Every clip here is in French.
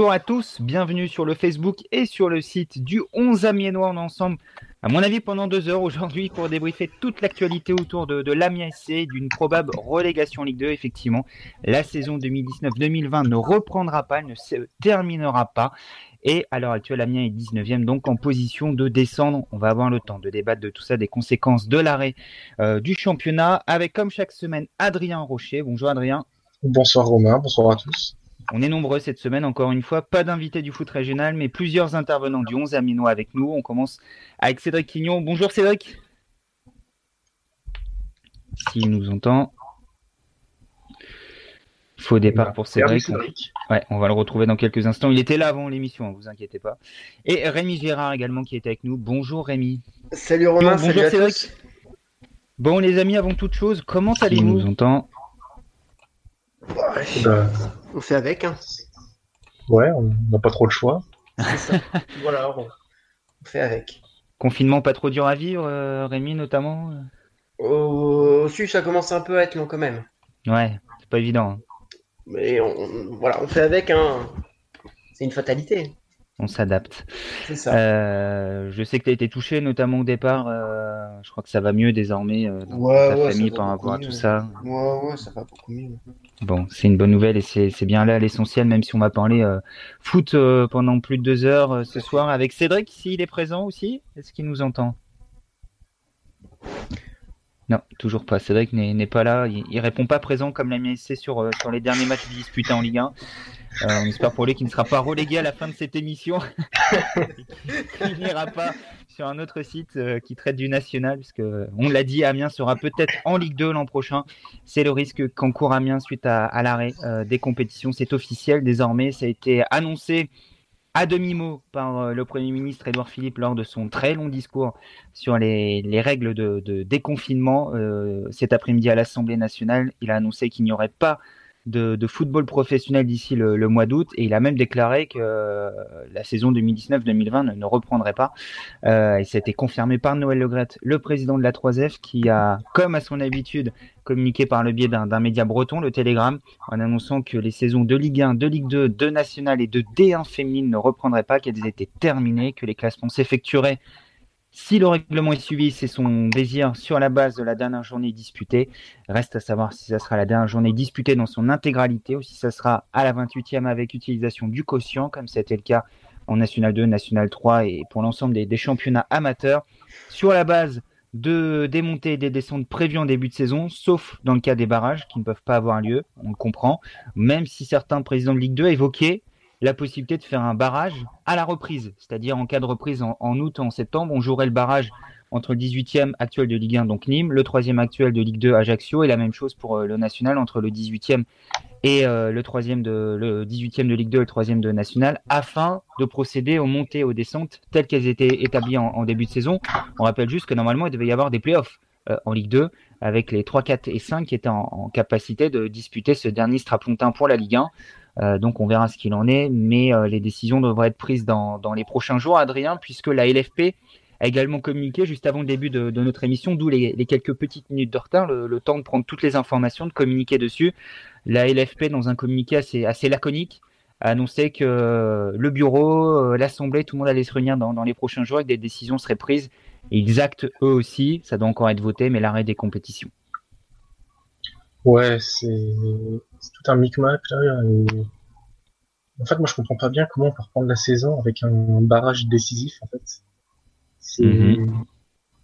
Bonjour à tous, bienvenue sur le Facebook et sur le site du 11 Amiénois. Est ensemble, à mon avis, pendant deux heures aujourd'hui pour débriefer toute l'actualité autour de, de l'Amiens SC, d'une probable relégation Ligue 2. Effectivement, la saison 2019-2020 ne reprendra pas, ne se terminera pas. Et à l'heure actuelle, Amiens est 19e, donc en position de descendre. On va avoir le temps de débattre de tout ça, des conséquences de l'arrêt euh, du championnat, avec comme chaque semaine Adrien Rocher. Bonjour Adrien. Bonsoir Romain, bonsoir à tous. On est nombreux cette semaine, encore une fois. Pas d'invités du foot régional, mais plusieurs intervenants du 11 Aminois avec nous. On commence avec Cédric Quignon. Bonjour Cédric. S'il nous entend. Faux départ pour Cédric. Cédric. Ouais, on va le retrouver dans quelques instants. Il était là avant l'émission, ne vous inquiétez pas. Et Rémi Gérard également qui était avec nous. Bonjour Rémi. Salut Romain, Bonjour salut à Cédric. tous. Bon les amis, avant toute chose, comment allez-vous nous entend Ouais, on fait avec, hein. ouais, on n'a pas trop le choix. Ça. voilà, on on fait avec. Confinement pas trop dur à vivre, euh, Rémi notamment Au sud, ça commence un peu à être long quand même. Ouais, c'est pas évident. hein. Mais on, on- voilà, on fait avec, hein. C'est une fatalité. On s'adapte. C'est ça. Euh, je sais que tu as été touché, notamment au départ. euh, je crois que ça va mieux désormais euh, dans Ouais, ta ouais, famille par rapport à tout ça. Ouais, ouais, ça va beaucoup mieux. Bon, c'est une bonne nouvelle et c'est bien là l'essentiel, même si on va parler euh, foot euh, pendant plus de deux heures euh, ce soir avec Cédric, s'il est présent aussi. Est-ce qu'il nous entend? Non, toujours pas. Cédric n'est pas là. Il, il répond pas présent comme l'a mis SC sur, euh, sur les derniers matchs disputés en Ligue 1. Euh, on espère pour lui qu'il ne sera pas relégué à la fin de cette émission. qu'il n'ira pas sur un autre site euh, qui traite du national, puisque on l'a dit, Amiens sera peut-être en Ligue 2 l'an prochain. C'est le risque qu'encourt Amiens suite à, l'arrêt euh, des compétitions. C'est officiel désormais. Ça a été annoncé à demi-mot par euh, le Premier ministre Édouard Philippe lors de son très long discours sur les, les règles de, déconfinement cet après-midi à l'Assemblée nationale. Il a annoncé qu'il n'y aurait pas de, football professionnel d'ici le, mois d'août et il a même déclaré que euh, la saison 2019-2020 ne, ne reprendrait pas. Euh, et ça a été confirmé par Noël Legrette, le président de la 3F, qui a, comme à son habitude, communiqué par le biais d'un d'un média breton, le Télégramme, en annonçant que les saisons de Ligue 1, de Ligue 2, de National et de D1 féminine ne reprendraient pas, qu'elles étaient terminées, que les classements s'effectueraient si le règlement est suivi, c'est son désir sur la base de la dernière journée disputée. Reste à savoir si ça sera la dernière journée disputée dans son intégralité ou si ça sera à la 28e avec utilisation du quotient, comme c'était le cas en National 2, National 3 et pour l'ensemble des, championnats amateurs, sur la base de des montées et des descentes prévues en début de saison, sauf dans le cas des barrages qui ne peuvent pas avoir lieu, on le comprend, même si certains présidents de Ligue 2 évoquaient la possibilité de faire un barrage à la reprise, c'est-à-dire en cas de reprise en, août en septembre, on jouerait le barrage entre le 18e actuel de Ligue 1, donc Nîmes, le 3e actuel de Ligue 2, Ajaccio, et la même chose pour euh, le national entre le 18e et euh, le 3e de le 18e de Ligue 2 et le 3e de national, afin de procéder aux montées et aux descentes telles qu'elles étaient établies en, début de saison. On rappelle juste que normalement, il devait y avoir des playoffs euh, en Ligue 2, avec les 3, 4 et 5 qui étaient en, en capacité de disputer ce dernier strapontin pour la Ligue 1. Euh, donc on verra ce qu'il en est, mais euh, les décisions devraient être prises dans, les prochains jours, Adrien, puisque la LFP a également communiqué juste avant le début de, notre émission, d'où les, quelques petites minutes de retard, le, temps de prendre toutes les informations, de communiquer dessus. La LFP, dans un communiqué assez, assez laconique, a annoncé que euh, le bureau, l'Assemblée, tout le monde allait se réunir dans, les prochains jours et que des décisions seraient prises. Ils actent eux aussi, ça doit encore être voté, mais l'arrêt des compétitions. Ouais, c'est tout un micmac là. et- En fait, moi, je comprends pas bien comment on peut reprendre la saison avec un barrage décisif. En fait, c'est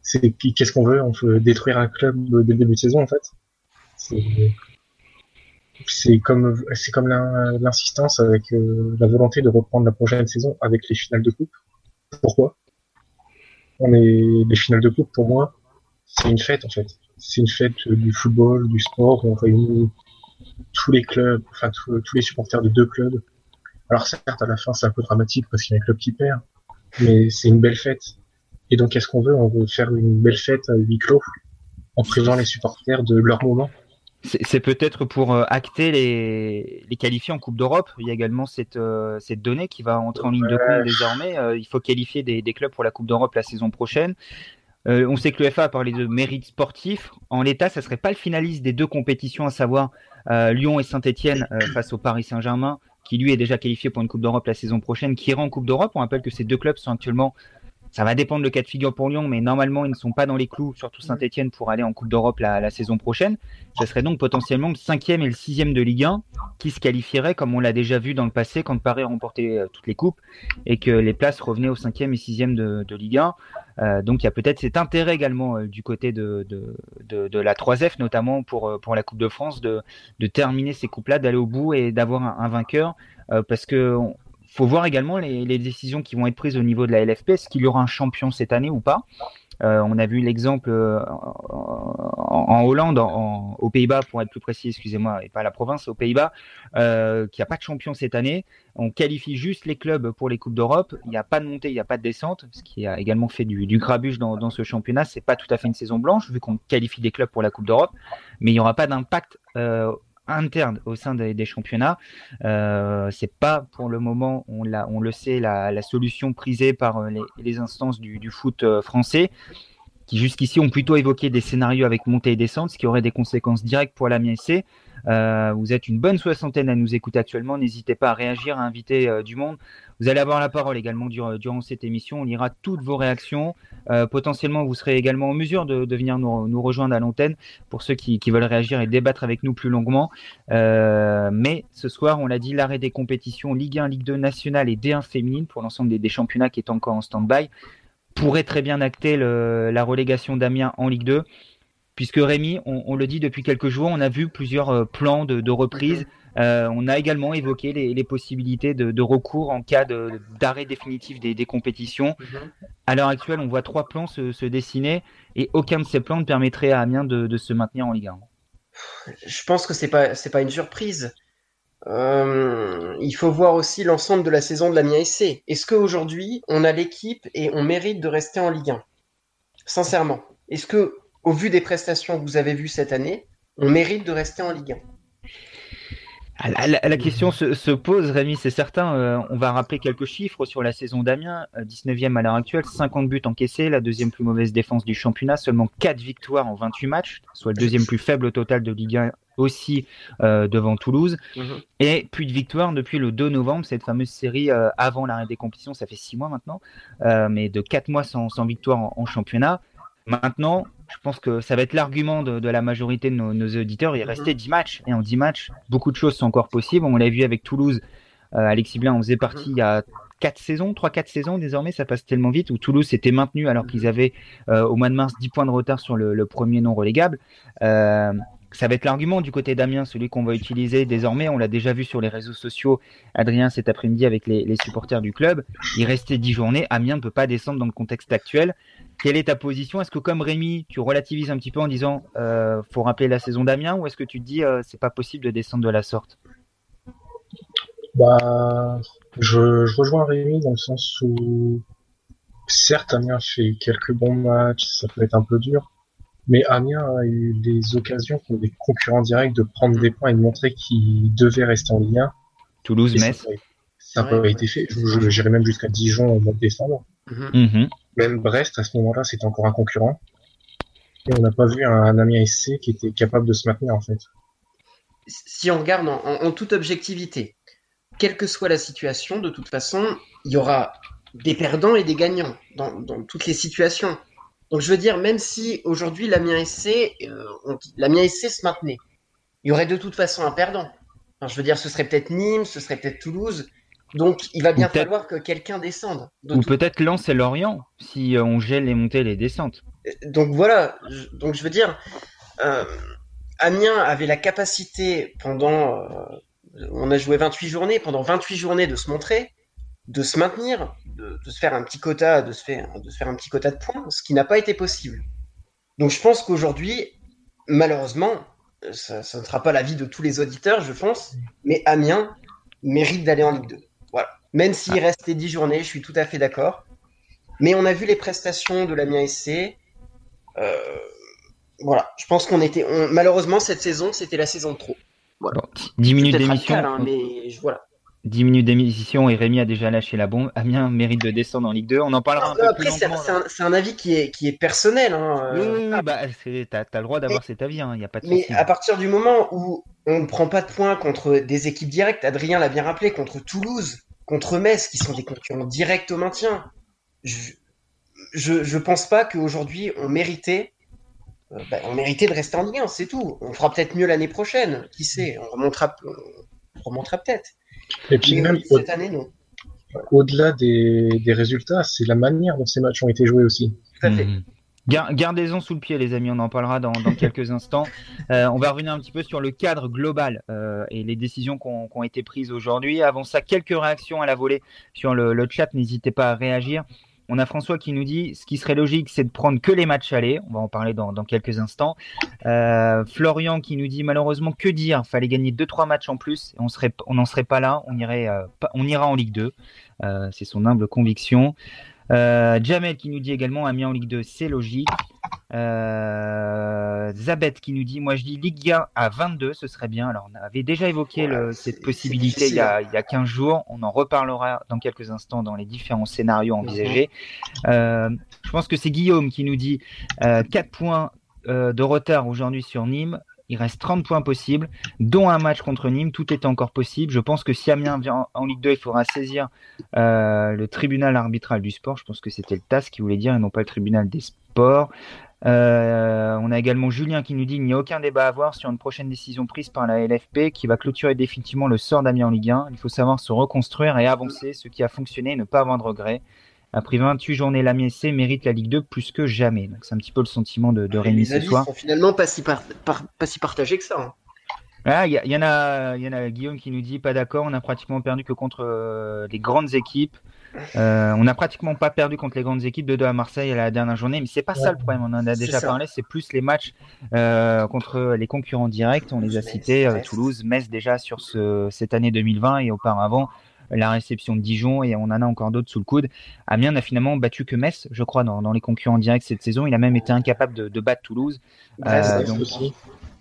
c'est puis qu'est-ce qu'on veut? On veut détruire un club dès le début de saison, en fait. C'est comme c'est comme l'in- l'insistance avec euh, la volonté de reprendre la prochaine saison avec les finales de coupe. Pourquoi? On est les finales de coupe pour moi, c'est une fête en fait. C'est une fête du football, du sport. où On réunit tous les clubs, enfin tous, tous les supporters de deux clubs. Alors certes, à la fin, c'est un peu dramatique parce qu'il y a un club qui perd, mais c'est une belle fête. Et donc, qu'est-ce qu'on veut? On veut faire une belle fête à huis clos en privant les supporters de leur moment. C'est peut-être pour euh, acter les, les qualifiés en Coupe d'Europe. Il y a également cette, euh, cette donnée qui va entrer en ligne de compte désormais. Euh, il faut qualifier des, des clubs pour la Coupe d'Europe la saison prochaine. Euh, on sait que l'UEFA a parlé de mérite sportif. En l'état, ça serait pas le finaliste des deux compétitions, à savoir euh, Lyon et Saint-Etienne face au Paris Saint-Germain, qui lui est déjà qualifié pour une Coupe d'Europe la saison prochaine, qui ira en Coupe d'Europe. On rappelle que ces deux clubs sont actuellement ça va dépendre le cas de figure pour Lyon, mais normalement, ils ne sont pas dans les clous, surtout Saint-Etienne, pour aller en Coupe d'Europe la, saison prochaine. Ce serait donc potentiellement le cinquième et le sixième de Ligue 1 qui se qualifieraient, comme on l'a déjà vu dans le passé, quand Paris remportait euh, toutes les coupes et que les places revenaient au cinquième et sixième de, de Ligue 1. Euh, donc il y a peut-être cet intérêt également euh, du côté de, de, de, la 3F, notamment pour, pour la Coupe de France, de, de terminer ces coupes-là, d'aller au bout et d'avoir un, un, vainqueur. parce que faut voir également les, décisions qui vont être prises au niveau de la LFP. Est-ce qu'il y aura un champion cette année ou pas? Euh, On a vu l'exemple euh, en, Hollande, aux Pays-Bas pour être plus précis, excusez-moi, et pas la province, aux Pays-Bas, euh, qu'il n'y a pas de champion cette année. On qualifie juste les clubs pour les coupes d'Europe. Il n'y a pas de montée, il n'y a pas de descente, ce qui a également fait du, du grabuge dans, dans, ce championnat. C'est pas tout à fait une saison blanche vu qu'on qualifie des clubs pour la coupe d'Europe, mais il n'y aura pas d'impact euh, interne au sein des, championnats. Euh, c'est pas pour le moment, on, on le sait, la, solution prisée par euh, les, instances du, foot euh, français qui jusqu'ici ont plutôt évoqué des scénarios avec montée et descente, ce qui aurait des conséquences directes pour la MSC. Euh, vous êtes une bonne soixantaine à nous écouter actuellement. N'hésitez pas à réagir, à inviter euh, du monde. Vous allez avoir la parole également durant, cette émission. On lira toutes vos réactions. Euh, potentiellement, vous serez également en mesure de, venir nous, rejoindre à l'antenne pour ceux qui, veulent réagir et débattre avec nous plus longuement. mais ce soir, on l'a dit, l'arrêt des compétitions Ligue 1, Ligue 2 nationale et D1 féminine pour l'ensemble des championnats qui est encore en stand-by pourrait très bien acter la relégation d'Amiens en Ligue 2 puisque Rémi, on, le dit depuis quelques jours, on a vu plusieurs euh, plans de, reprise. Euh, on a également évoqué les, possibilités de, recours en cas d'arrêt définitif des, compétitions. À l'heure actuelle, on voit trois plans se, dessiner et aucun de ces plans ne permettrait à Amiens de, se maintenir en Ligue 1. Je pense que c'est pas pas une surprise. Euh, il faut voir aussi l'ensemble de la saison de l'Amiens SC. Est-ce qu'aujourd'hui, on a l'équipe et on mérite de rester en Ligue 1 Sincèrement, est-ce que au vu des prestations que vous avez vues cette année, on mérite de rester en Ligue 1 ah, la, question se, pose, Rémi, c'est certain. Euh, on va rappeler quelques chiffres sur la saison d'Amiens. 19e euh, à l'heure actuelle, 50 buts encaissés, la deuxième plus mauvaise défense du championnat, seulement 4 victoires en 28 matchs, soit le deuxième plus faible au total de Ligue 1 aussi euh, devant Toulouse. Mhm. Et puis de victoires depuis le 2 novembre, cette fameuse série avant l'arrêt des compétitions, ça fait 6 mois maintenant, mais de 4 mois sans, victoire en championnat. Maintenant, je pense que ça va être l'argument de, la majorité de nos, auditeurs. Il mhm. restait 10 matchs. Et en 10 matchs, beaucoup de choses sont encore possibles. On l'a vu avec Toulouse. Euh, Alexis Blin en faisait partie il y a 4 saisons, 3-4 saisons désormais, ça passe tellement vite, où Toulouse s'était maintenu alors qu'ils avaient euh, au mois de mars 10 points de retard sur le, premier non relégable. Ça va être l'argument du côté d'Amiens, celui qu'on va utiliser désormais. On l'a déjà vu sur les réseaux sociaux, Adrien, cet après-midi avec les, supporters du club. Il restait 10 journées. Amiens ne peut pas descendre dans le contexte actuel. Quelle est ta position? Est-ce que comme Rémi, tu relativises un petit peu en disant euh, faut rappeler la saison d'Amiens ou est-ce que tu te dis euh, c'est pas possible de descendre de la sorte? Bah, je, je, rejoins Rémi dans le sens où certes Amiens fait quelques bons matchs, ça peut être un peu dur, mais Amiens a eu des occasions pour des concurrents directs de prendre des points et de montrer qu'ils devaient rester en Ligue 1. Toulouse, Metz. Ça n'a pas été fait. J'irai même jusqu'à Dijon au mois de décembre. Mhm. Même Brest, à ce moment-là, c'était encore un concurrent. Et on n'a pas vu un, Amiens SC qui était capable de se maintenir, en fait. Si on regarde en, toute objectivité, quelle que soit la situation, de toute façon, il y aura des perdants et des gagnants dans, toutes les situations. Donc je veux dire, même si aujourd'hui l'Amiens SC, euh, l'Amiens SC se maintenait, il y aurait de toute façon un perdant. je veux dire, ce serait peut-être Nîmes, ce serait peut-être Toulouse, donc, il va bien falloir que quelqu'un descende. Ou peut-être Lens et Lorient, si euh, on gèle les montées et les descentes. Euh, donc voilà, donc je veux dire, euh, Amiens avait la capacité pendant, on a joué 28 journées, pendant 28 journées de se montrer, de se maintenir, de, se faire un petit quota, de se faire, de se faire un petit quota de points, ce qui n'a pas été possible. Donc je pense qu'aujourd'hui, malheureusement, ça, ça ne sera pas l'avis de tous les auditeurs, je pense, mais Amiens mérite d'aller en Ligue 2. Même s'il ah. restait 10 journées, je suis tout à fait d'accord. Mais on a vu les prestations de l'Amiens SC. Euh, voilà, je pense qu'on était. malheureusement, cette saison, c'était la saison de trop. Voilà. 10 minutes d'émission. Hein, mais voilà. 10 minutes d'émission et Rémi a déjà lâché la bombe. Amiens mérite de descendre en Ligue 2. On en parlera un peu après, plus c'est un, avis qui est, qui est personnel. Hein. Oui, oui, oui bah, t'as as le droit d'avoir cet avis. Hein. Y a pas de mais à partir du moment où on ne prend pas de points contre des équipes directes, Adrien l'a bien rappelé, contre Toulouse, contre Metz, qui sont des concurrents directs au maintien, je, je, pense pas qu'aujourd'hui on méritait euh, bah, on méritait de rester en Ligue 1, c'est tout. On fera peut-être mieux l'année prochaine, qui sait, on remontera, on remontera peut-être. Et puis même cette année, non. Au-delà des, résultats, c'est la manière dont ces matchs ont été joués aussi. Tout à fait. Mmh. Gardez-en sous le pied, les amis, on en parlera dans, quelques instants. Euh, on va revenir un petit peu sur le cadre global euh, et les décisions qui ont, été prises aujourd'hui. Avant ça, quelques réactions à la volée sur le chat, n'hésitez pas à réagir. On a François qui nous dit ce qui serait logique, c'est de prendre que les matchs allés. On va en parler dans, quelques instants. Euh, Florian qui nous dit malheureusement que dire, fallait gagner 2-3 matchs en plus. on serait, on n'en serait pas là. On irait, euh, ira en Ligue 2. Euh, c'est son humble conviction. Jamel qui nous dit également Amiens en Ligue 2, c'est logique. Euh, Zabet qui nous dit, moi je dis Ligue 1 à 22, ce serait bien. Alors on avait déjà évoqué cette possibilité il y, a, il y, a, 15 jours. On en reparlera dans quelques instants dans les différents scénarios envisagés. Mhm. Euh, je pense que c'est Guillaume qui nous dit euh, 4 points euh, de retard aujourd'hui sur Nîmes. Il reste 30 points possibles, dont un match contre Nîmes. Tout est encore possible. Je pense que si Amiens vient en, Ligue 2, il faudra saisir euh, le tribunal arbitral du sport. Je pense que c'était le TAS qui voulait dire et non pas le tribunal des sports. Euh, on a également Julien qui nous dit qu'il n'y a aucun débat à avoir sur une prochaine décision prise par la LFP qui va clôturer définitivement le sort d'Amiens en Ligue 1. Il faut savoir se reconstruire et avancer, ce qui a fonctionné et ne pas avoir de regrets. Après 28 journées, l'Amiens SC mérite la Ligue 2 plus que jamais. Donc c'est un petit peu le sentiment de, de Rémi ce soir. Sont finalement pas si, pas si partagés que ça. Hein. Ah, il y, en a, y en a Guillaume qui nous dit pas d'accord. On a pratiquement perdu que contre euh, les grandes équipes. Euh, on n'a pratiquement pas perdu contre les grandes équipes de 2 à Marseille à la dernière journée, mais c'est pas ça le problème. On en a déjà parlé. C'est plus les matchs euh, contre les concurrents directs. On les a cités Toulouse, Metz déjà sur ce, cette année 2020 et auparavant la réception de Dijon et on en a encore d'autres sous le coude. Amiens n'a finalement battu que Metz, je crois, dans, les concurrents directs cette saison. Il a même été incapable de, battre Toulouse.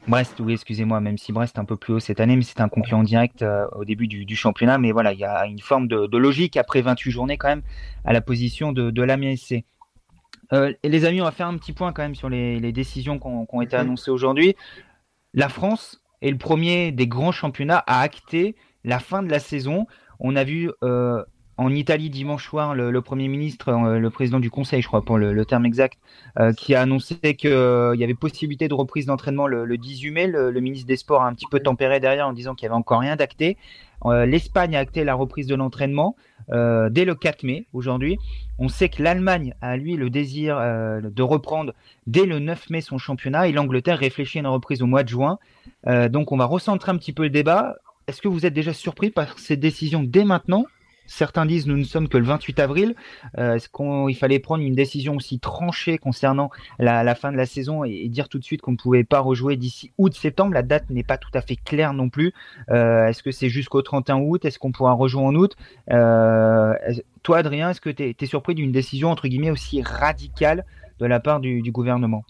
Brest, oui, excusez-moi, même si Brest est un peu plus haut cette année, mais c'est un concurrent direct euh, au début du, championnat. Mais voilà, il y a une forme de, logique après 28 journées quand même à la position de, de l'Amiens SC. Euh, et les amis, on va faire un petit point quand même sur les, décisions qui ont, été annoncées aujourd'hui. La France est le premier des grands championnats à acter la fin de la saison. On a vu euh, en Italie dimanche soir le, Premier ministre, euh, le président du Conseil, je crois pour le, terme exact, euh, qui a annoncé qu'il y avait possibilité de reprise d'entraînement le, 18 mai. Le, ministre des Sports a un petit peu tempéré derrière en disant qu'il n'y avait encore rien d'acté. L'Espagne a acté la reprise de l'entraînement dès le 4 mai aujourd'hui. On sait que l'Allemagne a lui le désir de reprendre dès le 9 mai son championnat et l'Angleterre réfléchit à une reprise au mois de juin. donc on va recentrer un petit peu le débat est-ce que vous êtes déjà surpris par ces décisions dès maintenant? Certains disent nous ne sommes que le 28 avril. Euh, est-ce qu'il fallait prendre une décision aussi tranchée concernant la, fin de la saison et, dire tout de suite qu'on ne pouvait pas rejouer d'ici août-septembre La date n'est pas tout à fait claire non plus. Euh, est-ce que c'est jusqu'au 31 août? Est-ce qu'on pourra rejouer en août? Euh, Toi, Adrien, est-ce que tu es, surpris d'une décision entre guillemets aussi radicale de la part du gouvernement?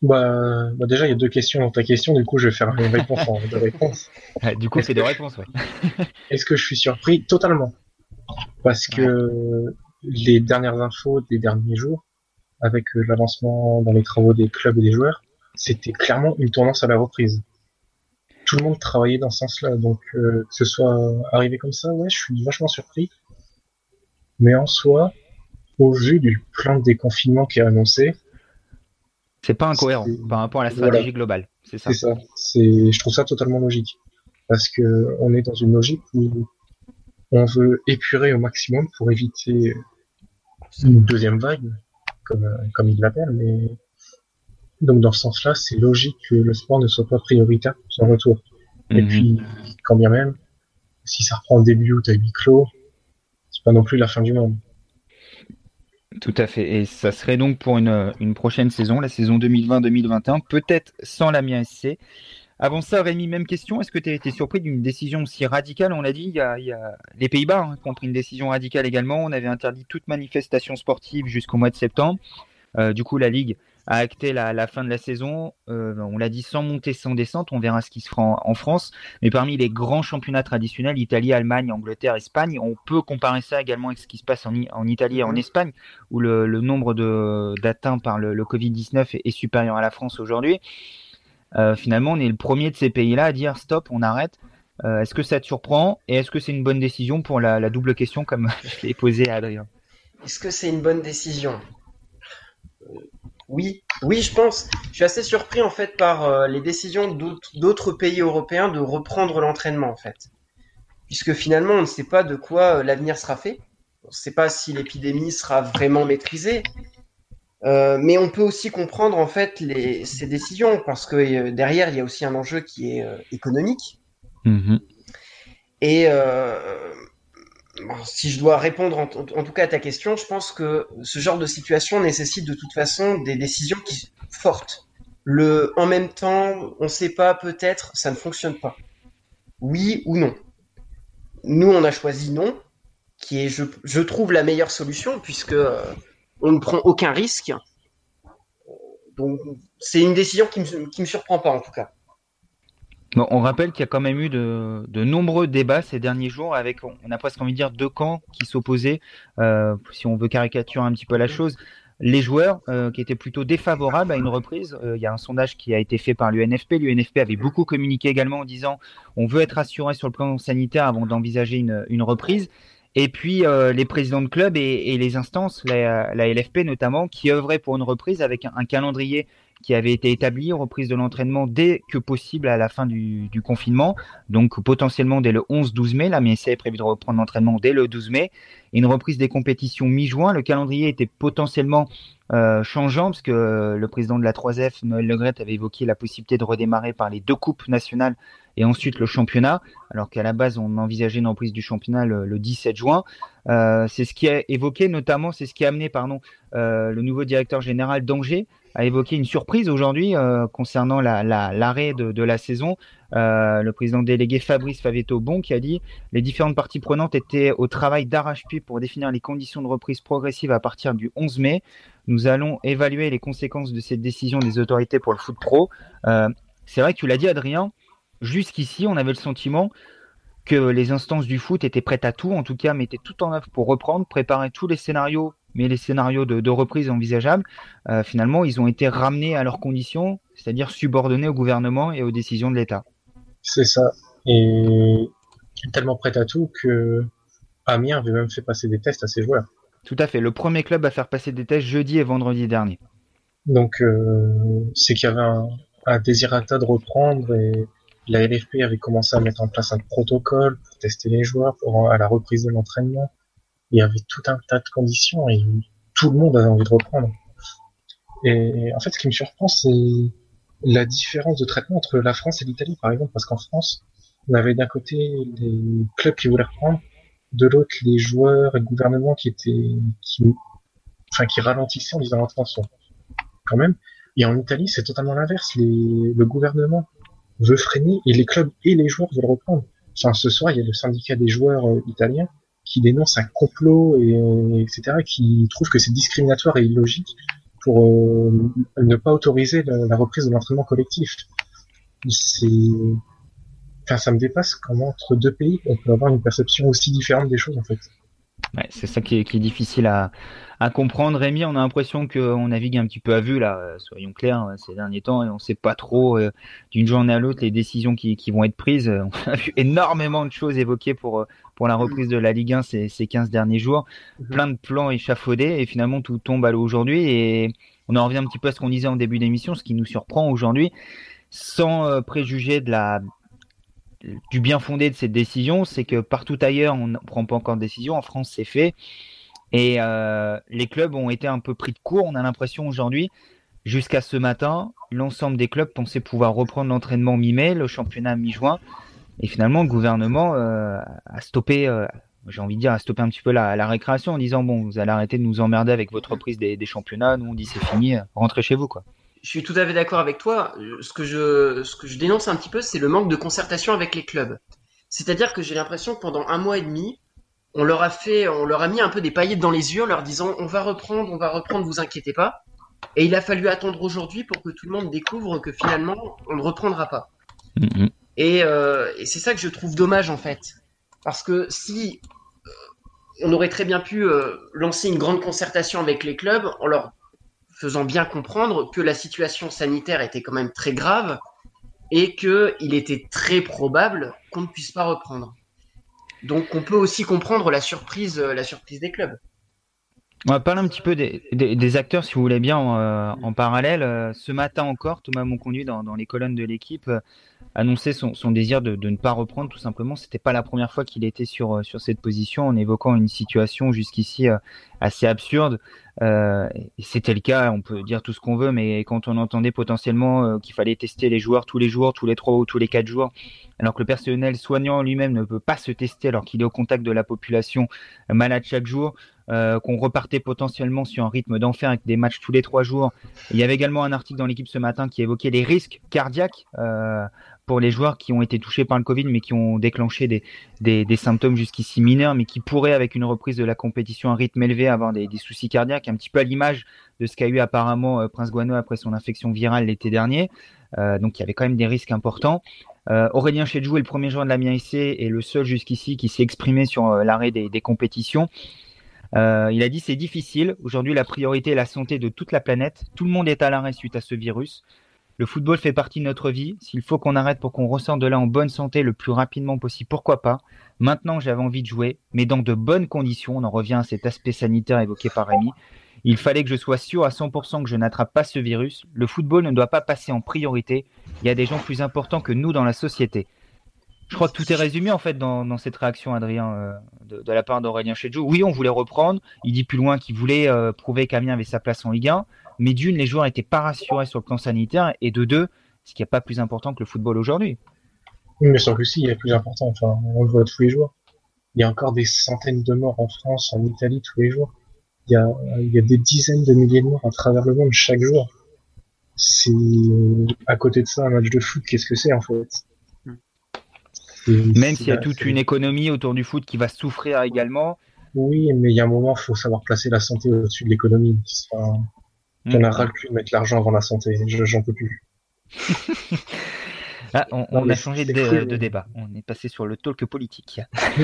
Bah, bah, déjà, il y a deux questions dans ta question, du coup, je vais faire une réponse en deux réponses. du coup, c'est deux réponses, ouais. Est-ce que je suis surpris Totalement? Parce que les dernières infos des derniers jours, avec euh, l'avancement dans les travaux des clubs et des joueurs, c'était clairement une tendance à la reprise. Tout le monde travaillait dans ce sens-là, donc euh, que ce soit arrivé comme ça, ouais, je suis vachement surpris. Mais en soi, au vu du plan de déconfinement qui est annoncé, c'est pas incohérent par rapport à la stratégie globale. C'est ça. C'est ça. C'est, je trouve ça totalement logique. Parce que on est dans une logique où on veut épurer au maximum pour éviter une deuxième vague, comme, comme il l'appelle, mais donc dans ce sens-là, c'est logique que le sport ne soit pas prioritaire pour son retour. Et mhm. puis, quand bien même, si ça reprend début août à huis clos, c'est pas non plus la fin du monde. Tout à fait. Et ça serait donc pour une, une prochaine saison, la saison 2020-2021, peut-être sans la SC. Avant ça, Rémi, même question. Est-ce que tu as été surpris d'une décision aussi radicale? On l'a dit, il y a, il y a les Pays-Bas hein, qui ont pris une décision radicale également. On avait interdit toute manifestation sportive jusqu'au mois de septembre. Euh, du coup, la Ligue a acté la, fin de la saison. Euh, on l'a dit sans montée, sans descente. On verra ce qui se fera en, France. Mais parmi les grands championnats traditionnels, Italie, Allemagne, Angleterre, Espagne, on peut comparer ça également avec ce qui se passe en, en Italie et en mhm. Espagne, où le, nombre d'atteints par le, Covid-19 est, supérieur à la France aujourd'hui. Euh, finalement, on est le premier de ces pays-là à dire stop, on arrête. Euh, est-ce que ça te surprend et est-ce que c'est une bonne décision pour la, la double question comme je l'ai posée à Adrien? Est-ce que c'est une bonne décision? Oui, oui, je pense. Je suis assez surpris en fait par euh, les décisions d'autres pays européens de reprendre l'entraînement en fait, puisque finalement on ne sait pas de quoi euh, l'avenir sera fait. On ne sait pas si l'épidémie sera vraiment maîtrisée, euh, mais on peut aussi comprendre en fait les, ces décisions parce que derrière il y a aussi un enjeu qui est économique. Mm-hmm. Et si je dois répondre en, tout cas à ta question, je pense que ce genre de situation nécessite de toute façon des décisions qui fortes. Le en même temps, on ne sait pas, peut-être, ça ne fonctionne pas. Oui ou non. Nous, on a choisi non, qui est, je, trouve, la meilleure solution puisque euh, on ne prend aucun risque. Donc, c'est une décision qui me surprend pas en tout cas on rappelle qu'il y a quand même eu de, nombreux débats ces derniers jours avec, on a presque envie de dire, deux camps qui s'opposaient, euh, si on veut caricaturer un petit peu la chose. Les joueurs euh, qui étaient plutôt défavorables à une reprise. Euh, il y a un sondage qui a été fait par l'UNFP. L'UNFP avait beaucoup communiqué également en disant on veut être assuré sur le plan sanitaire avant d'envisager une, reprise. Et puis les présidents de clubs et, les instances, la, LFP notamment, qui œuvraient pour une reprise avec un calendrier qui avait été établi, reprise de l'entraînement dès que possible à la fin du, confinement, donc potentiellement dès le 11-12 mai. La MSA est prévu de reprendre l'entraînement dès le 12 mai. Une reprise des compétitions mi-juin. Le calendrier était potentiellement euh, changeant, parce que le président de la 3F, Noël Legrette, avait évoqué la possibilité de redémarrer par les deux coupes nationales et ensuite le championnat, alors qu'à la base on envisageait une reprise du championnat le, 17 juin. Euh, c'est ce qui a évoqué notamment, c'est ce qui a amené pardon, euh, le nouveau directeur général d'Angers a évoqué une surprise aujourd'hui euh, concernant l'arrêt de, la saison. Euh, le président délégué Fabrice Favetto-Bon qui a dit les différentes parties prenantes étaient au travail d'arrache-pied pour définir les conditions de reprise progressive à partir du 11 mai. Nous allons évaluer les conséquences de cette décision des autorités pour le foot pro. Euh, c'est vrai que tu l'as dit, Adrien. Jusqu'ici, on avait le sentiment que les instances du foot étaient prêtes à tout, en tout cas mettaient tout en œuvre pour reprendre, préparer tous les scénarios mais les scénarios de, reprise envisageables, euh, finalement, ils ont été ramenés à leurs conditions, c'est-à-dire subordonnés au gouvernement et aux décisions de l'État. C'est ça. Et tellement prêt à tout que Amiens avait même fait passer des tests à ses joueurs. Tout à fait. Le premier club à faire passer des tests jeudi et vendredi dernier. Donc, euh, c'est qu'il y avait un, un désirata de reprendre et la LFP avait commencé à mettre en place un protocole pour tester les joueurs pour à la reprise de l'entraînement il y avait tout un tas de conditions et tout le monde avait envie de reprendre. Et en fait, ce qui me surprend, c'est la différence de traitement entre la France et l'Italie, par exemple, parce qu'en France, on avait d'un côté les clubs qui voulaient reprendre, de l'autre les joueurs et le gouvernement qui étaient, qui, enfin, qui ralentissaient en disant attention, quand même. Et en Italie, c'est totalement l'inverse. Le gouvernement veut freiner et les clubs et les joueurs veulent reprendre. Enfin, ce soir, il y a le syndicat des joueurs euh, italiens qui dénonce un complot et etc. qui trouve que c'est discriminatoire et illogique pour euh, ne pas autoriser la, reprise de l'entraînement collectif. C'est Enfin, ça me dépasse comment entre deux pays on peut avoir une perception aussi différente des choses en fait c'est ça qui est, difficile à, comprendre. Rémi, on a l'impression qu'on navigue un petit peu à vue, là, euh, soyons clairs, euh, ces derniers temps, et on ne sait pas trop euh, d'une journée à l'autre les décisions qui, vont être prises. On a vu énormément de choses évoquées pour, pour la reprise de la Ligue 1 ces, ces 15 derniers jours. Mhm. Plein de plans échafaudés, et finalement tout tombe à l'eau aujourd'hui. Et on en revient un petit peu à ce qu'on disait en début d'émission, ce qui nous surprend aujourd'hui, sans préjuger de la du bien fondé de cette décision, c'est que partout ailleurs, on ne prend pas encore de décision. En France, c'est fait. Et euh, les clubs ont été un peu pris de court. On a l'impression aujourd'hui, jusqu'à ce matin, l'ensemble des clubs pensaient pouvoir reprendre l'entraînement mi-mai, le championnat mi-juin. Et finalement, le gouvernement euh, a stoppé, euh, j'ai envie de dire, a stoppé un petit peu la, récréation en disant bon, vous allez arrêter de nous emmerder avec votre reprise des, des championnats. Nous, on dit c'est fini, rentrez chez vous, quoi je suis tout à fait d'accord avec toi. Ce que je, ce que je dénonce un petit peu, c'est le manque de concertation avec les clubs. C'est-à-dire que j'ai l'impression que pendant un mois et demi, on leur a fait, on leur a mis un peu des paillettes dans les yeux en leur disant on va reprendre, on va reprendre, vous inquiétez pas. Et il a fallu attendre aujourd'hui pour que tout le monde découvre que finalement, on ne reprendra pas. Euh, et, c'est ça que je trouve dommage en fait. Parce que si euh, on aurait très bien pu euh, lancer une grande concertation avec les clubs en leur faisant bien comprendre que la situation sanitaire était quand même très grave et qu'il était très probable qu'on ne puisse pas reprendre. Donc on peut aussi comprendre la surprise, la surprise des clubs. On va parler un petit peu des, acteurs, si vous voulez bien, en, parallèle. Ce matin encore, Thomas Monconduit, dans, dans les colonnes de l'équipe, annonçait son, désir de, ne pas reprendre tout simplement. C'était pas la première fois qu'il était sur, euh, cette position en évoquant une situation jusqu'ici euh, assez absurde. Euh, C'était le cas, on peut dire tout ce qu'on veut, mais quand on entendait potentiellement qu'il fallait tester les joueurs tous les jours, tous les trois ou tous les quatre jours, alors que le personnel soignant lui-même ne peut pas se tester alors qu'il est au contact de la population malade chaque jour, euh, qu'on repartait potentiellement sur un rythme d'enfer avec des matchs tous les trois jours. Il y avait également un article dans l'équipe ce matin qui évoquait les risques cardiaques euh, pour les joueurs qui ont été touchés par le Covid, mais qui ont déclenché des, symptômes jusqu'ici mineurs, mais qui pourraient, avec une reprise de la compétition à rythme élevé, avoir des, des soucis cardiaques, un petit peu à l'image de ce qu'a eu apparemment euh, Prince Guano après son infection virale l'été dernier. Donc il y avait quand même des risques importants. Aurélien Chedjou est le premier joueur de la MIAC et le seul jusqu'ici qui s'est exprimé sur l'arrêt des, compétitions. Euh, il a dit c'est difficile. Aujourd'hui, la priorité est la santé de toute la planète. Tout le monde est à l'arrêt suite à ce virus. Le football fait partie de notre vie. S'il faut qu'on arrête pour qu'on ressorte de là en bonne santé le plus rapidement possible, pourquoi pas? Maintenant, j'avais envie de jouer, mais dans de bonnes conditions. On en revient à cet aspect sanitaire évoqué par Rémi. Il fallait que je sois sûr à 100% que je n'attrape pas ce virus. Le football ne doit pas passer en priorité. Il y a des gens plus importants que nous dans la société. Je crois que tout est résumé en fait dans, cette réaction, Adrien, euh, de, la part d'Aurélien Chedjou. Oui, on voulait reprendre. Il dit plus loin qu'il voulait euh, prouver qu'Amiens avait sa place en Ligue 1 mais d'une, les joueurs n'étaient pas rassurés sur le plan sanitaire, et de deux, ce qui n'est pas plus important que le football aujourd'hui. Oui, mais sûr que si, il y a plus important. Enfin, on le voit tous les jours. Il y a encore des centaines de morts en France, en Italie tous les jours. Il y a, il y a des dizaines de milliers de morts à travers le monde chaque jour. C'est à côté de ça un match de foot. Qu'est-ce que c'est en fait? Même s'il y a toute une économie autour du foot qui va souffrir également. Oui, mais il y a un moment, il faut savoir placer la santé au-dessus de l'économie. On a ras le cul de mettre l'argent avant la santé. J'en peux plus. Ah, on, a changé de, débat. On est passé sur le talk politique.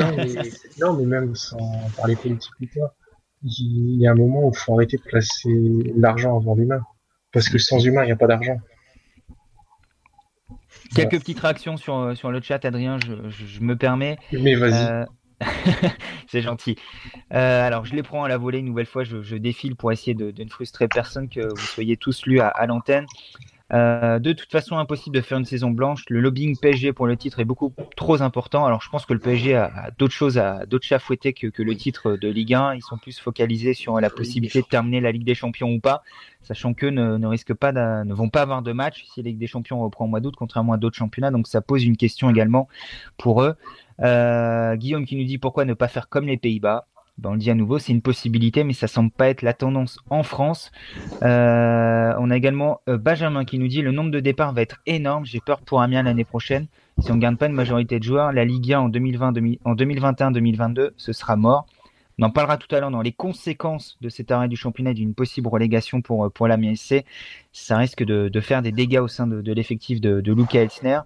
non, mais, même sans parler politique il y a un moment où il faut arrêter de placer l'argent avant l'humain. Parce que sans humain, il n'y a pas d'argent. Quelques petites réactions sur, sur le chat, Adrien, je, me permets. Mais vas-y. Euh, c'est gentil. Euh, alors, je les prends à la volée une nouvelle fois. Je, défile pour essayer de, ne frustrer personne, que vous soyez tous lus à, l'antenne. Euh, de toute façon, impossible de faire une saison blanche. Le lobbying PSG pour le titre est beaucoup trop important. Alors, je pense que le PSG a, d'autres choses, à d'autres chats que, que, le titre de Ligue 1. Ils sont plus focalisés sur la possibilité de terminer la Ligue des Champions ou pas, sachant qu'eux ne, ne risquent pas, ne vont pas avoir de match si la Ligue des Champions reprend au mois d'août, contrairement à d'autres championnats. Donc, ça pose une question également pour eux. Euh, Guillaume qui nous dit pourquoi ne pas faire comme les Pays-Bas. On le dit à nouveau, c'est une possibilité, mais ça semble pas être la tendance en France. Euh, on a également euh, Benjamin qui nous dit le nombre de départs va être énorme. J'ai peur pour Amiens l'année prochaine. Si on ne gagne pas une majorité de joueurs, la Ligue 1 en, 2020, en 2021-2022, ce sera mort. On en parlera tout à l'heure dans les conséquences de cet arrêt du championnat d'une possible relégation pour, pour l'Amiens SC. Ça risque de, faire des dégâts au sein de, de l'effectif de, de Luca Elsner.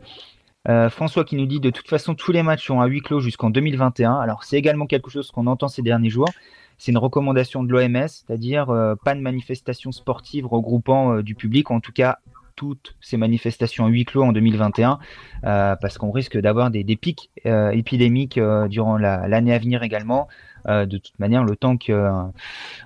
Euh, François qui nous dit de toute façon tous les matchs sont à huis clos jusqu'en 2021. Alors c'est également quelque chose qu'on entend ces derniers jours. C'est une recommandation de l'OMS, c'est-à-dire euh, pas de manifestations sportives regroupant euh, du public, en tout cas toutes ces manifestations à huis clos en 2021, parce qu'on risque d'avoir des, pics épidémiques durant l'année à venir également. de toute manière, le temps qu'on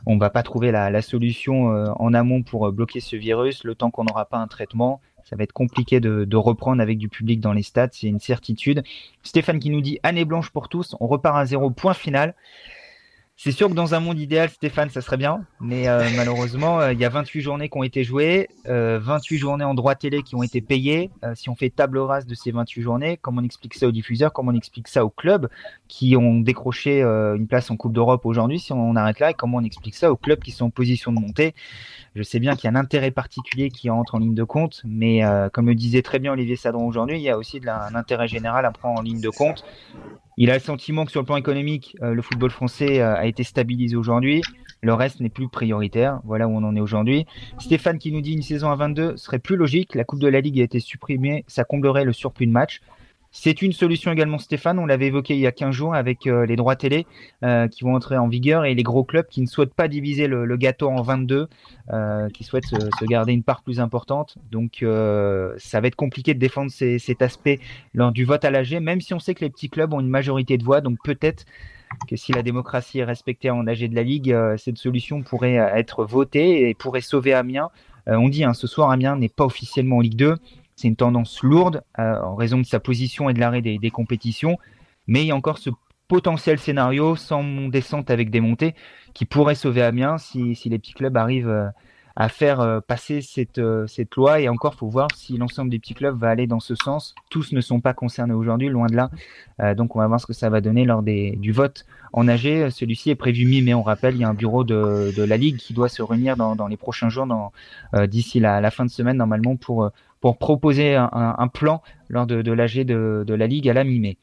ne va pas trouver la, la solution en amont pour bloquer ce virus, le temps qu'on n'aura pas un traitement, ça va être compliqué de, reprendre avec du public dans les stades, c'est une certitude. Stéphane qui nous dit année blanche pour tous, on repart à zéro, point final. C'est sûr que dans un monde idéal, Stéphane, ça serait bien, mais euh, malheureusement, euh, il y a 28 journées qui ont été jouées, 28 euh, journées en droit télé qui ont été payées. si on fait table rase de ces 28 journées, comment on explique ça aux diffuseurs, comment on explique ça aux clubs qui ont décroché une place en Coupe d'Europe aujourd'hui, si on arrête là, et comment on explique ça aux clubs qui sont en position de monter Je sais bien qu'il y a un intérêt particulier qui entre en ligne de compte, mais comme le disait très bien Olivier Sadron aujourd'hui, il y a aussi de un intérêt général à prendre en ligne de compte. Il a le sentiment que sur le plan économique, euh, le football français euh, a été stabilisé aujourd'hui. Le reste n'est plus prioritaire. Voilà où on en est aujourd'hui. Stéphane qui nous dit une saison à 22 serait plus logique. La Coupe de la Ligue a été supprimée. Ça comblerait le surplus de match. C'est une solution également, Stéphane. On l'avait évoqué il y a 15 jours avec euh, les droits télé euh, qui vont entrer en vigueur et les gros clubs qui ne souhaitent pas diviser le, gâteau en 22, euh, qui souhaitent se, garder une part plus importante. Donc, ça va être compliqué de défendre cet aspect lors du vote à l'AG, même si on sait que les petits clubs ont une majorité de voix. Donc, peut-être que si la démocratie est respectée en AG de la Ligue, cette solution pourrait être votée et pourrait sauver Amiens. on dit, hein, ce soir, Amiens n'est pas officiellement en Ligue 2 c'est une tendance lourde euh, en raison de sa position et de l'arrêt des, compétitions. Mais il y a encore ce potentiel scénario sans descente avec des montées qui pourrait sauver Amiens si, les petits clubs arrivent euh, à faire euh, passer cette, cette loi. Et encore, faut voir si l'ensemble des petits clubs va aller dans ce sens. Tous ne sont pas concernés aujourd'hui, loin de là. donc, on va voir ce que ça va donner lors des, du vote en AG. Celui-ci est prévu mi-mai. On rappelle, il y a un bureau de, de la Ligue qui doit se réunir dans, dans les prochains jours, d'ici la, la, fin de semaine, normalement, pour pour proposer un, plan lors de, de l'AG de, de, la Ligue à la mi-mai.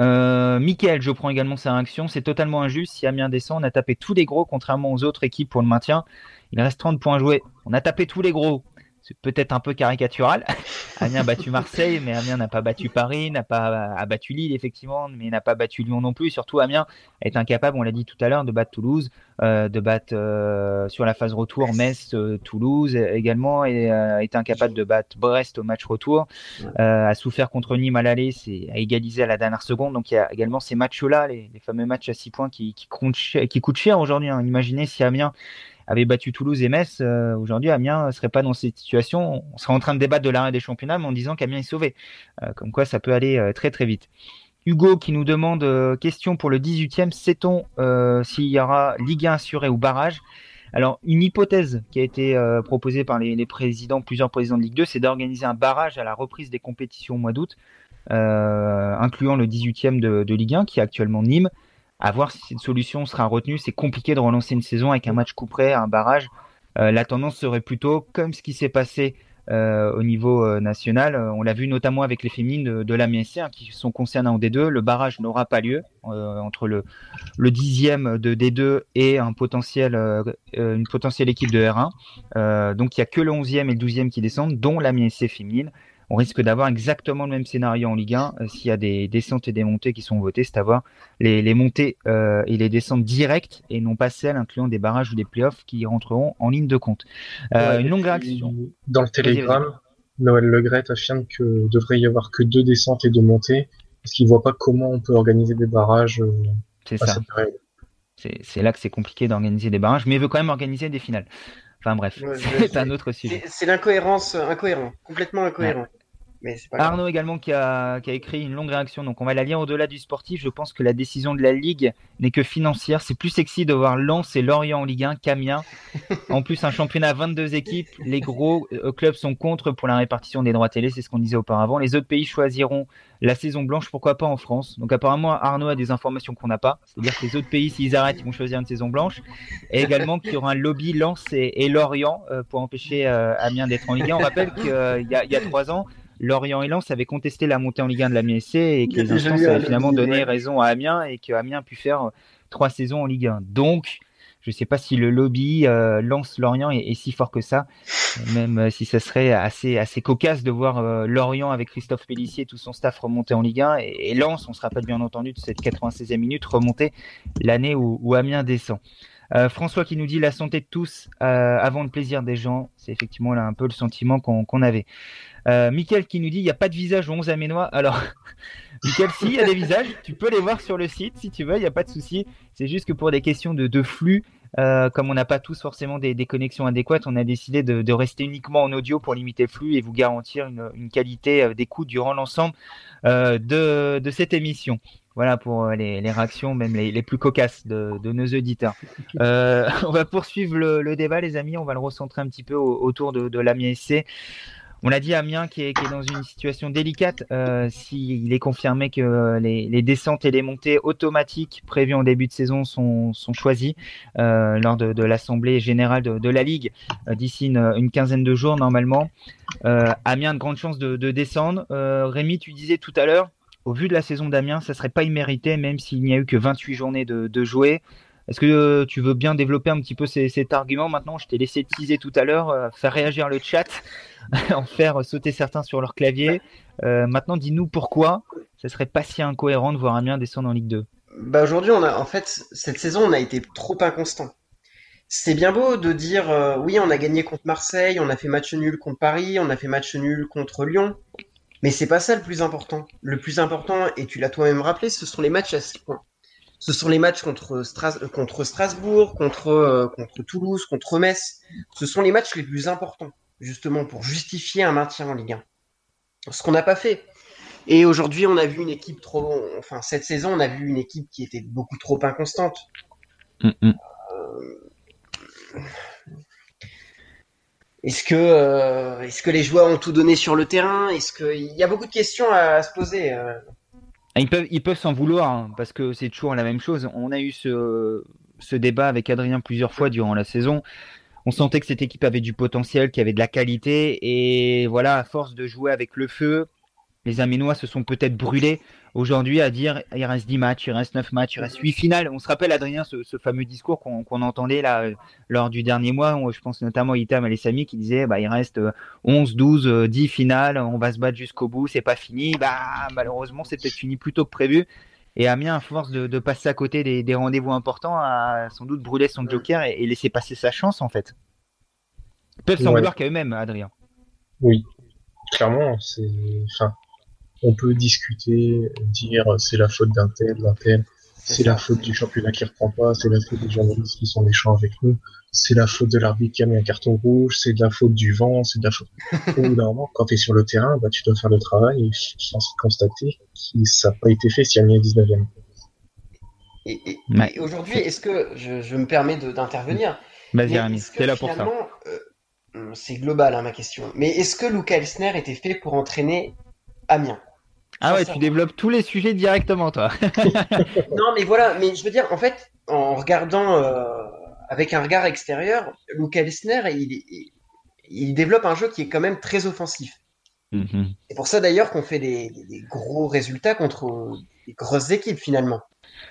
Euh, Michael, je prends également sa réaction. C'est totalement injuste. Si Amiens descend, on a tapé tous les gros, contrairement aux autres équipes pour le maintien. Il reste 30 points à jouer. On a tapé tous les gros c'est peut-être un peu caricatural. Amiens a battu Marseille, mais Amiens n'a pas battu Paris, n'a pas a battu Lille effectivement, mais n'a pas battu Lyon non plus. Surtout Amiens est incapable, on l'a dit tout à l'heure, de battre Toulouse, euh, de battre euh, sur la phase retour Metz, euh, Toulouse également, et est incapable de battre Brest au match retour. a souffert contre Nîmes à l'aller, c'est à égaliser à la dernière seconde. Donc il y a également ces matchs-là, les, fameux matchs à 6 points qui, qui, qui coûtent cher aujourd'hui. Hein. Imaginez si Amiens avait battu Toulouse et Metz, euh, aujourd'hui Amiens ne serait pas dans cette situation. On serait en train de débattre de l'arrêt des championnats, mais en disant qu'Amiens est sauvé. Euh, comme quoi ça peut aller euh, très très vite. Hugo qui nous demande question pour le 18e, sait-on s'il y aura Ligue 1 assurée ou barrage? Alors, une hypothèse qui a été proposée par les, présidents, plusieurs présidents de Ligue 2, c'est d'organiser un barrage à la reprise des compétitions au mois d'août, incluant le 18e de, de, Ligue 1, qui est actuellement Nîmes, à voir si cette solution sera retenue. C'est compliqué de relancer une saison avec un match coup un barrage. Euh, la tendance serait plutôt comme ce qui s'est passé euh, au niveau euh, national. on l'a vu notamment avec les féminines de, la hein, qui sont concernées en D2. Le barrage n'aura pas lieu entre le, le dixième de D2 et une potentielle équipe de R1. donc il n'y a que le 11e et le 12e qui descendent, dont la MSC féminine on risque d'avoir exactement le même scénario en Ligue 1 euh, s'il y a des descentes et des montées qui sont votées, c'est à voir les, montées euh, et les descentes directes et non pas celles incluant des barrages ou des playoffs qui rentreront en ligne de compte. Euh, une longue réaction. Dans le Télégramme, Noël Legret affirme que devrait y avoir que deux descentes et deux montées parce qu'il voit pas comment on peut organiser des barrages. c'est ça. C'est là que c'est compliqué d'organiser des barrages, mais il veut quand même organiser des finales. Enfin bref, c'est un autre sujet. C'est l'incohérence, incohérent, complètement incohérent. Arnaud également qui a, écrit une longue réaction, donc on va la lire au-delà du sportif. Je pense que la décision de la Ligue n'est que financière. C'est plus sexy de voir Lens et Lorient en Ligue 1 qu'Amiens. En plus, un championnat à 22 équipes. Les gros euh, clubs sont contre pour la répartition des droits télé, c'est ce qu'on disait auparavant. Les autres pays choisiront la saison blanche, pourquoi pas en France? Donc apparemment, Arnaud a des informations qu'on n'a pas. C'est-à-dire que les autres pays, s'ils arrêtent, ils vont choisir une saison blanche. Et également qu'il y aura un lobby Lens et, Lorient euh, pour empêcher euh, Amiens d'être en Ligue 1. On rappelle qu'il y, y a trois ans, Lorient et Lens avaient contesté la montée en Ligue 1 de la MSC et que les instances avaient finalement donné raison à Amiens et que Amiens a pu faire euh, trois saisons en Ligue 1. Donc, je ne sais pas si le lobby euh, Lens-Lorient est, si fort que ça, même euh, si ça serait assez, assez cocasse de voir Lorient avec Christophe Pellissier et tout son staff remonter en Ligue 1 et, Lens, on se rappelle bien entendu de cette 96e minute, remonter l'année où, Amiens descend. François qui nous dit la santé de tous avant le plaisir des gens, c'est effectivement là un peu le sentiment qu'on avait. Euh, qui nous dit il n'y a pas de visage au 11 Aménois. Alors, Mickaël, si, il y a des visages, tu peux les voir sur le site si tu veux, il n'y a pas de souci. C'est juste que pour des questions de, flux, euh, comme on n'a pas tous forcément des, connexions adéquates, on a décidé de, rester uniquement en audio pour limiter le flux et vous garantir une, qualité euh, d'écoute durant l'ensemble de, cette émission. Voilà pour les, réactions, même les, plus cocasses de, nos auditeurs. on va poursuivre le, débat, les amis. On va le recentrer un petit peu autour de, de l'AMI SC. On l'a dit, Amiens qui est, dans une situation délicate. Euh, S'il est confirmé que les, descentes et les montées automatiques prévues en début de saison sont, choisies euh, lors de, l'Assemblée générale de, la Ligue euh, d'ici une, quinzaine de jours normalement. Euh, Amiens a de grandes chances de, descendre. Rémi, tu disais tout à l'heure, au vu de la saison d'Amiens, ça serait pas immérité, même s'il n'y a eu que 28 journées de, de jouer. Est-ce que tu veux bien développer un petit peu cet argument maintenant? Je t'ai laissé teaser tout à l'heure, faire réagir le chat, en faire sauter certains sur leur clavier. maintenant, dis-nous pourquoi ça serait pas si incohérent de voir Amiens descendre en Ligue 2 bah aujourd'hui, on a en fait cette saison, on a été trop inconstant. C'est bien beau de dire oui, on a gagné contre Marseille, on a fait match nul contre Paris, on a fait match nul contre Lyon. Mais c'est pas ça le plus important. Le plus important, et tu l'as toi-même rappelé, ce sont les matchs à 6 points. Ce sont les matchs contre, contre Strasbourg, contre, euh, contre Toulouse, contre Metz. Ce sont les matchs les plus importants, justement, pour justifier un maintien en Ligue 1. Ce qu'on n'a pas fait. Et aujourd'hui, on a vu une équipe trop. Enfin, cette saison, on a vu une équipe qui était beaucoup trop inconstante. Mm, mm. Euh, est-ce que, euh, est-ce que les joueurs ont tout donné sur le terrain? Est-ce qu'il y a beaucoup de questions à, se poser euh. Ils peuvent, ils peuvent s'en vouloir hein, parce que c'est toujours la même chose. On a eu ce, ce débat avec Adrien plusieurs fois durant la saison. On sentait que cette équipe avait du potentiel, qu'il y avait de la qualité, et voilà, à force de jouer avec le feu, les Aménois se sont peut-être brûlés aujourd'hui à dire il reste 10 matchs, il reste 9 matchs, il reste 8 finales. On se rappelle, Adrien, ce, fameux discours qu'on entendait là euh, lors du dernier mois, où je pense notamment à Itam Alessami qui disait bah, il reste 11, 12, 10 finales, on va se battre jusqu'au bout, c'est pas fini. Bah, malheureusement, c'est peut-être fini plus tôt que prévu. Et Amiens, à force de, passer à côté des, rendez-vous importants, a sans doute brûlé son joker et, laissé passer sa chance en fait. Ils peuvent s'en vouloir qu'à eux-mêmes, Adrien. Oui, clairement, c'est. Enfin, on peut discuter, dire c'est la faute d'un tel, d'un tel, c'est la faute du championnat qui reprend pas, c'est la faute des journalistes qui sont méchants avec nous, c'est la faute de l'arbitre qui a mis un carton rouge, c'est de la faute du vent, c'est de la faute. Au bout d'un moment, quand tu es sur le terrain, bah, tu dois faire le travail et je pense constater que ça n'a pas été fait si Amiens est 19e. Et, aujourd'hui, est-ce que, je, me permets d'intervenir, Vas-y, c'est là pour ça. Euh, c'est global hein, ma question, mais est-ce que Luca Elsner était fait pour entraîner Amiens? Ah ouais, tu développes tous les sujets directement, toi. non, mais voilà, mais je veux dire, en fait, en regardant euh, avec un regard extérieur, Luca Lesner, il, il, développe un jeu qui est quand même très offensif. Mm-hmm. C'est pour ça d'ailleurs qu'on fait des, gros résultats contre des grosses équipes finalement.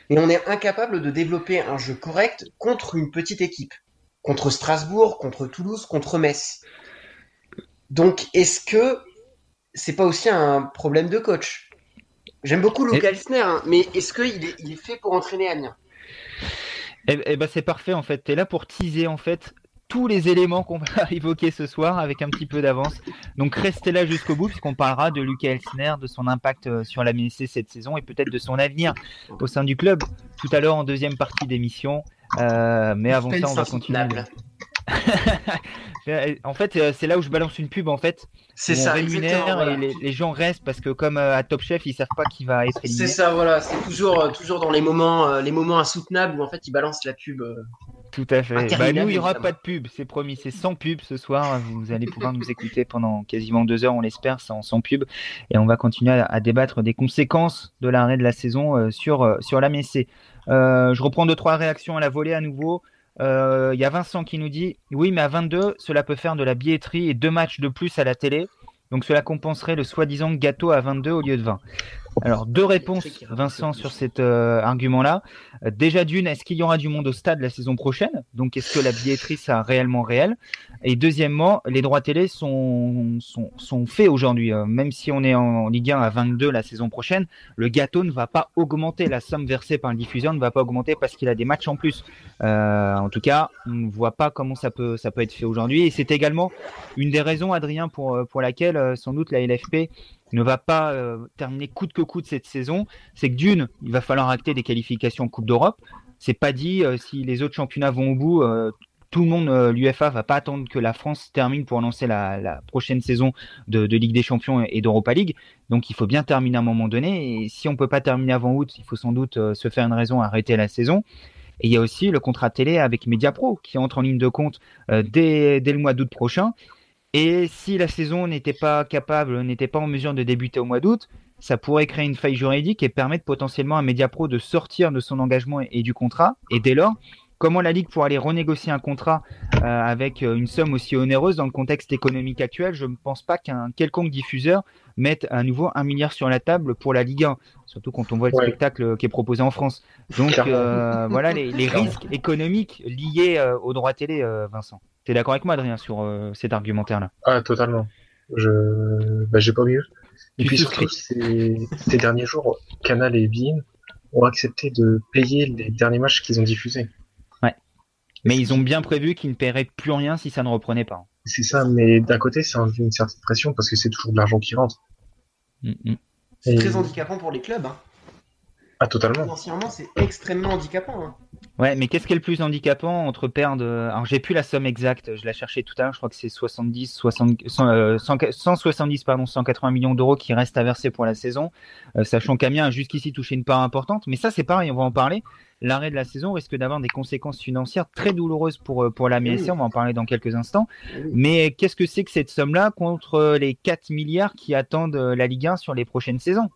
Et on est incapable de développer un jeu correct contre une petite équipe. Contre Strasbourg, contre Toulouse, contre Metz. Donc, est-ce que c'est pas aussi un problème de coach. J'aime beaucoup Luke Elsner, hein, mais est-ce qu'il est, il est fait pour entraîner Amiens? Eh, eh ben c'est parfait en fait. Tu es là pour teaser en fait tous les éléments qu'on va évoquer ce soir avec un petit peu d'avance. Donc restez là jusqu'au bout puisqu'on parlera de Lucas Elsner, de son impact euh, sur la MSC cette saison et peut-être de son avenir au sein du club tout à l'heure en deuxième partie d'émission. Euh, mais avant ça, on va continuer. en fait, euh, c'est là où je balance une pub en fait. C'est ça. rémunère et les, gens restent parce que comme euh, à Top Chef, ils savent pas qui va être éliminé. C'est ça, voilà. C'est toujours, euh, toujours dans les moments, les moments insoutenables où en fait ils balancent la pub. Tout à fait. Bah, nous, il n'y aura pas de pub, c'est promis. C'est sans pub ce soir. Vous allez pouvoir nous écouter pendant quasiment deux heures, on l'espère, sans, sans pub. Et on va continuer à, débattre des conséquences de l'arrêt de la saison sur, sur la Messée. je reprends deux, trois réactions à la volée à nouveau. Euh, il y a Vincent qui nous dit Oui, mais à 22, cela peut faire de la billetterie et deux matchs de plus à la télé. Donc cela compenserait le soi-disant gâteau à 22 au lieu de 20. Alors, deux réponses, Vincent, sur cet euh, argument-là. Euh, déjà d'une, est-ce qu'il y aura du monde au stade la saison prochaine? Donc, est-ce que la billetterie sera réellement réelle? Et deuxièmement, les droits télé sont, sont, sont faits aujourd'hui. Euh, même si on est en Ligue 1 à 22 la saison prochaine, le gâteau ne va pas augmenter. La somme versée par le diffuseur ne va pas augmenter parce qu'il a des matchs en plus. en tout cas, on ne voit pas comment ça peut, ça peut être fait aujourd'hui. Et c'est également une des raisons, Adrien, pour, pour laquelle sans doute la LFP ne va pas euh, terminer coûte que coûte cette saison, c'est que d'une, il va falloir acter des qualifications en Coupe d'Europe. C'est pas dit euh, si les autres championnats vont au bout. Euh, tout le monde, l'UFA va pas attendre que la France termine pour lancer la, prochaine saison de, Ligue des Champions et d'Europa League. Donc il faut bien terminer à un moment donné. Et si on peut pas terminer avant août, il faut sans doute se faire une raison arrêter la saison. Et il y a aussi le contrat télé avec Mediapro qui entre en ligne de compte dès le mois d'août prochain et si la saison n'était pas capable, n'était pas en mesure de débuter au mois d'août, ça pourrait créer une faille juridique et permettre potentiellement à Mediapro de sortir de son engagement et, du contrat. Et dès lors, comment la Ligue pourrait aller renégocier un contrat euh, avec euh, une somme aussi onéreuse dans le contexte économique actuel? Je ne pense pas qu'un quelconque diffuseur mette à nouveau un milliard sur la table pour la Ligue 1, surtout quand on voit le spectacle qui est proposé en France. Donc euh, voilà les, risques économiques liés aux droits télé, Vincent. Tu es d'accord avec moi, Adrien, sur cet argumentaire-là? Ah, totalement. Je bah, j'ai pas mieux. Et puis surtout, ces, ces derniers jours, Canal et Bein ont accepté de payer les derniers matchs qu'ils ont diffusés. Mais ils ont bien prévu qu'ils ne paieraient plus rien si ça ne reprenait pas. C'est ça, mais d'un côté, c'est une certaine pression parce que c'est toujours de l'argent qui rentre. Mm, mm. C'est très handicapant pour les clubs. Hein. Ah, totalement. Financièrement, c'est extrêmement handicapant. Hein. Ouais, mais qu'est-ce qui est le plus handicapant entre perdre. Alors, j'ai plus la somme exacte, je la cherchais tout à l'heure, je crois que c'est 70, 60, 170, pardon, 180 millions d'euros qui restent à verser pour la saison, euh, sachant qu'Amiens a jusqu'ici touché une part importante. Mais ça, c'est pareil, on va en parler. L'arrêt de la saison risque d'avoir des conséquences financières très douloureuses pour, euh, pour la MSC, on va en parler dans quelques instants. Mais qu'est-ce que c'est que cette somme-là contre les 4 milliards qui attendent euh, la Ligue 1 sur les prochaines saisons?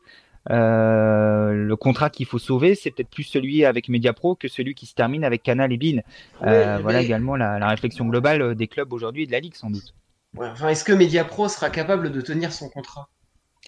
Euh, le contrat qu'il faut sauver, c'est peut-être plus celui avec Mediapro que celui qui se termine avec Canal et Bean. Euh, voilà également la, réflexion globale des clubs aujourd'hui et de la Ligue sans doute. enfin, Est-ce que Mediapro sera capable de tenir son contrat?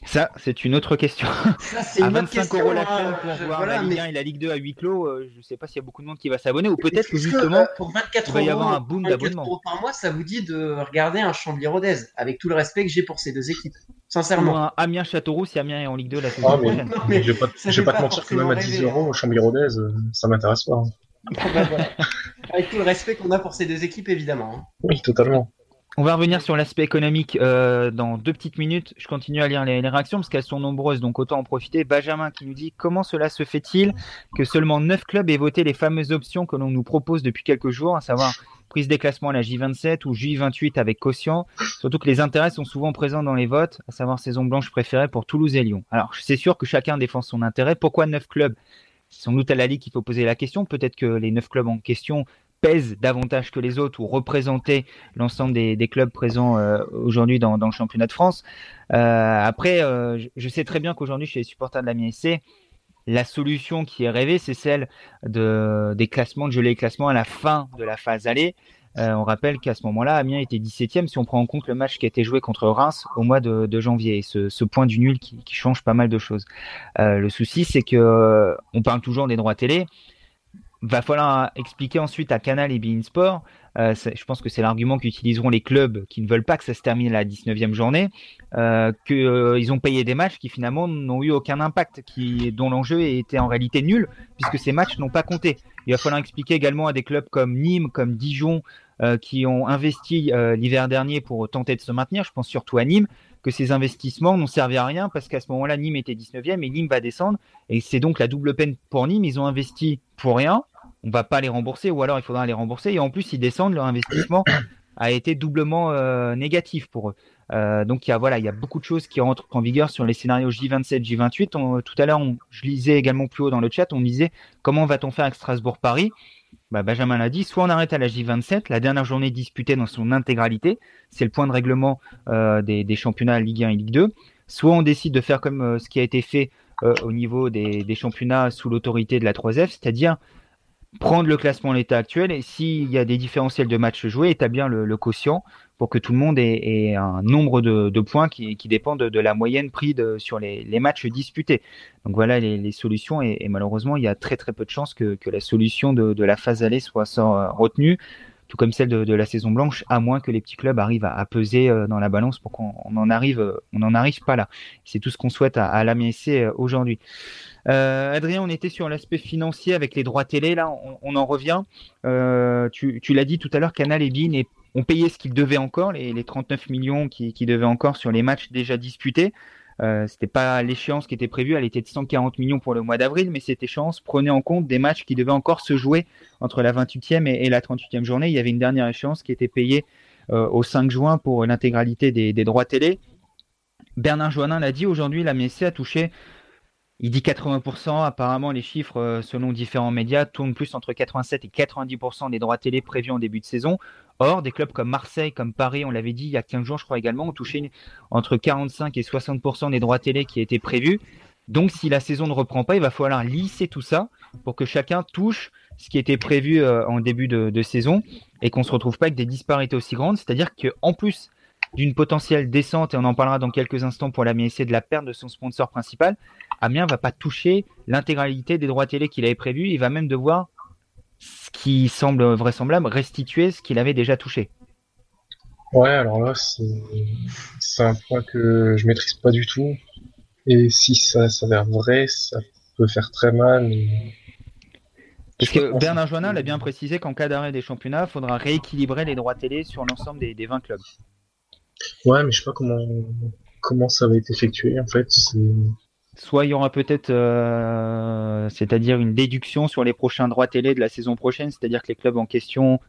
Ça, c'est une autre question. Ça, c'est à 25 euros la chaîne pour voir la Ligue 1 et la Ligue 2 à huis clos, euh, je ne sais pas s'il y a beaucoup de monde qui va s'abonner ou peut-être que justement pour 24 il va y avoir un boom d'abonnement. par mois, ça vous dit de regarder un Chambly Rodez avec tout le respect que j'ai pour ces deux équipes. Sincèrement. Ou un Amiens Châteauroux si Amiens est en Ligue 2 la saison ah, prochaine. je vais pas, vais pas te mentir que même à 10 euros au Chambly Rodez, euh, ça m'intéresse pas. Hein. Bah, avec tout le respect qu'on a pour ces deux équipes évidemment. Hein. Oui, totalement. On va revenir sur l'aspect économique euh, dans deux petites minutes. Je continue à lire les, réactions parce qu'elles sont nombreuses, donc autant en profiter. Benjamin qui nous dit comment cela se fait-il que seulement 9 clubs aient voté les fameuses options que l'on nous propose depuis quelques jours, à savoir prise des classements à la J27 ou J28 avec quotient. Surtout que les intérêts sont souvent présents dans les votes, à savoir saison blanche préférée pour Toulouse et Lyon. Alors c'est sûr que chacun défend son intérêt. Pourquoi 9 clubs? Sans doute à la Ligue qu'il faut poser la question. Peut-être que les neuf clubs en question pèse davantage que les autres ou représenter l'ensemble des, clubs présents euh, aujourd'hui dans, le championnat de France. Euh, après, euh, je, sais très bien qu'aujourd'hui, chez les supporters de la MSC, la solution qui est rêvée, c'est celle de, des classements, de geler les classements à la fin de la phase aller. on rappelle qu'à ce moment-là, Amiens était 17e si on prend en compte le match qui a été joué contre Reims au mois de, janvier. ce, point du nul qui, qui, change pas mal de choses. le souci, c'est que on parle toujours des droits télé va falloir expliquer ensuite à Canal et Bein Sport. Euh, je pense que c'est l'argument qu'utiliseront les clubs qui ne veulent pas que ça se termine la 19e journée, euh, qu'ils euh, ont payé des matchs qui finalement n'ont eu aucun impact, dont l'enjeu était en réalité nul, puisque ces matchs n'ont pas compté. Il va falloir expliquer également à des clubs comme Nîmes, comme Dijon, euh, qui ont investi l'hiver dernier pour tenter de se maintenir, je pense surtout à Nîmes, que ces investissements n'ont servi à rien parce qu'à ce moment-là, Nîmes était 19e et Nîmes va descendre. Et c'est donc la double peine pour Nîmes. Ils ont investi pour rien on va pas les rembourser ou alors il faudra les rembourser. Et en plus ils descendent leur investissement a été doublement euh, négatif pour eux. Euh, donc il y a voilà il y a beaucoup de choses qui rentrent en vigueur sur les scénarios J27 J28 tout à l'heure je lisais également plus haut dans le chat on disait comment va-t-on faire avec Strasbourg Paris bah, Benjamin l'a dit soit on arrête à la J27 la dernière journée disputée dans son intégralité c'est le point de règlement euh, des, championnats Ligue 1 et Ligue 2 soit on décide de faire comme ce qui a été fait au niveau des, des championnats sous l'autorité de la 3F c'est-à-dire prendre le classement en l'état actuel et s'il y a des différentiels de matchs joués, établir le, le quotient pour que tout le monde ait, un nombre de, points qui, qui dépend de, la moyenne prise sur les, matchs disputés. Donc voilà les, solutions et, malheureusement il y a très très peu de chances que, la solution de, la phase allée soit, retenue tout comme celle de, la saison blanche, à moins que les petits clubs arrivent à, peser euh, dans la balance pour qu'on en arrive, euh, n'en arrive pas là. C'est tout ce qu'on souhaite à, à l'AMSC euh, aujourd'hui. Adrien, on était sur l'aspect financier avec les droits télé. Là, on, en revient. Tu, l'as dit tout à l'heure, Canal et Bein ont payé ce qu'ils devaient encore, les, 39 millions qu'ils qui devaient encore sur les matchs déjà disputés. Euh, c'était pas l'échéance qui était prévue, elle était de 140 millions pour le mois d'avril, mais cette échéance prenait en compte des matchs qui devaient encore se jouer entre la 28e et, la 38e journée. Il y avait une dernière échéance qui était payée euh, au 5 juin pour l'intégralité des, des, droits télé. Bernard Joannin l'a dit, aujourd'hui la MSC a touché il dit 80%. Apparemment, les chiffres, euh, selon différents médias, tournent plus entre 87 et 90% des droits télé prévus en début de saison. Or, des clubs comme Marseille, comme Paris, on l'avait dit il y a 15 jours, je crois également, ont touché entre 45 et 60% des droits télé qui étaient prévus. Donc, si la saison ne reprend pas, il va falloir lisser tout ça pour que chacun touche ce qui était prévu en début de, saison et qu'on se retrouve pas avec des disparités aussi grandes. C'est-à-dire qu'en plus d'une potentielle descente, et on en parlera dans quelques instants pour la de la perte de son sponsor principal, Amiens va pas toucher l'intégralité des droits télé qu'il avait prévu. Il va même devoir, ce qui semble vraisemblable, restituer ce qu'il avait déjà touché. Ouais, alors là, c'est un point que je maîtrise pas du tout. Et si ça s'avère vrai, ça peut faire très mal. Parce que Bernard Joannin l'a bien précisé qu'en cas d'arrêt des championnats, il faudra rééquilibrer les droits télé sur l'ensemble des, des 20 clubs. Ouais, mais je sais pas comment comment ça va être effectué en fait. Soit il y aura peut-être, euh, c'est-à-dire une déduction sur les prochains droits télé de la saison prochaine, c'est-à-dire que les clubs en question,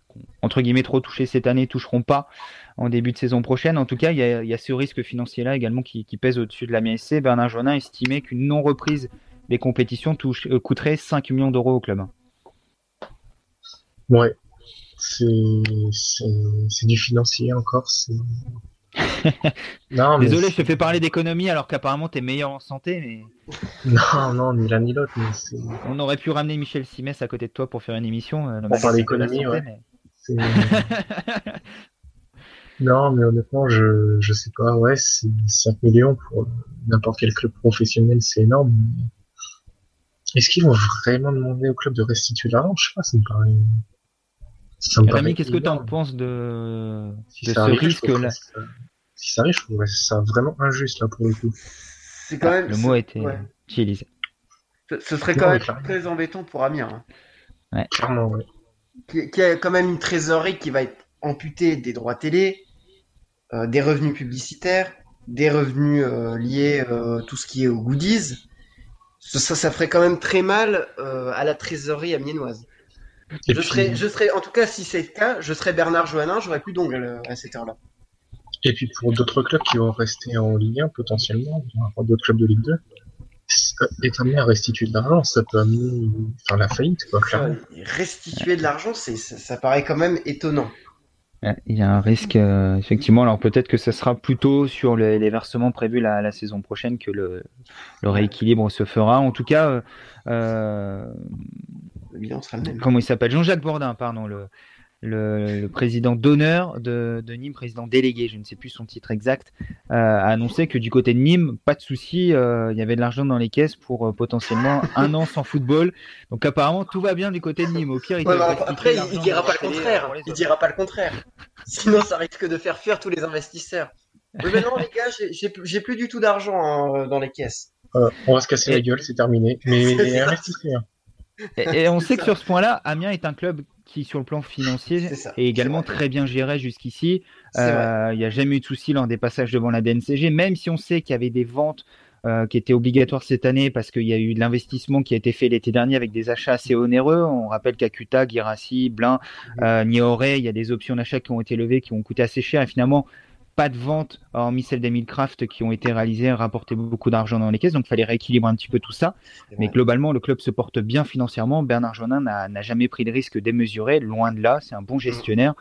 entre guillemets trop touchés cette année, toucheront pas en début de saison prochaine. En tout cas, il y a, ce risque financier-là également qui, pèse au-dessus de la MSC. Bernard Jonin estimait qu'une non-reprise des compétitions euh, coûterait 5 millions d'euros au club. Ouais, c'est du financier encore. Non, Désolé, je te fais parler d'économie alors qu'apparemment tu es meilleur en santé. Mais... Non, non, ni l'un ni l'autre. On aurait pu ramener Michel Simès à côté de toi pour faire une émission. Euh, pour parler d'économie, ouais. non, mais honnêtement, je, je sais pas. Ouais, 5 millions pour n'importe quel club professionnel, c'est énorme. Est-ce qu'ils vont vraiment demander au club de restituer l'argent? Je sais pas, ça me paraît. Ça qu'est-ce que tu en penses de, de ce risque-là si ça arrive, je trouverais ça vraiment injuste là pour le coup. C'est quand même. Le mot a été utilisé. Ce, serait quand même très embêtant pour Amiens. Hein. Ouais. Clairement, ouais. Qui, a quand même une trésorerie qui va être amputée des droits télé, euh, des revenus publicitaires, des revenus euh, liés euh, tout ce qui est aux goodies. Ça, ça, ferait quand même très mal à la trésorerie amiénoise. Je, serais, je serais, en tout cas, si c'est le cas, je serais Bernard Joannin, j'aurais plus d'ongles à cette heure-là. Et puis pour d'autres clubs qui vont rester en Ligue 1 potentiellement, d'autres clubs de Ligue 2, être amené à restituer de l'argent, ça peut amener faire la faillite. Quoi, restituer de l'argent, c'est, ça, paraît quand même étonnant. Il y a un risque, euh, effectivement. Alors peut-être que ce sera plutôt sur les, versements prévus la, saison prochaine que le, rééquilibre se fera. En tout cas, euh, sera le même. Comment il s'appelle? Jean-Jacques Bourdin, pardon, le, le, président d'honneur de, Nîmes, président délégué, je ne sais plus son titre exact, euh, a annoncé que du côté de Nîmes, pas de souci, euh, il y avait de l'argent dans les caisses pour euh, potentiellement un an sans football. Donc apparemment tout va bien du côté de Nîmes. Au pire, il après, il, dira pas le contraire. Il dira pas le contraire. Sinon, ça risque de faire fuir tous les investisseurs. Mais non, les gars, j'ai plus du tout d'argent hein, dans les caisses. on va se casser la gueule, c'est terminé. Mais et, on sait que sur ce point-là, Amiens est un club qui, sur le plan financier, est, également très bien géré jusqu'ici. Euh, il n'y a jamais eu de souci lors des passages devant la DNCG, même si on sait qu'il y avait des ventes euh, qui étaient obligatoires cette année parce qu'il y a eu de l'investissement qui a été fait l'été dernier avec des achats assez onéreux. On rappelle qu'Acuta, Girassi, Blin, euh, Nioré, il y a des options d'achat qui ont été levées qui ont coûté assez cher et finalement pas de vente, hormis celles des craft qui ont été réalisées, rapporté beaucoup d'argent dans les caisses, donc il fallait rééquilibrer un petit peu tout ça. Mais globalement, le club se porte bien financièrement. Bernard Jonin n'a jamais pris de risque démesuré, loin de là, c'est un bon gestionnaire.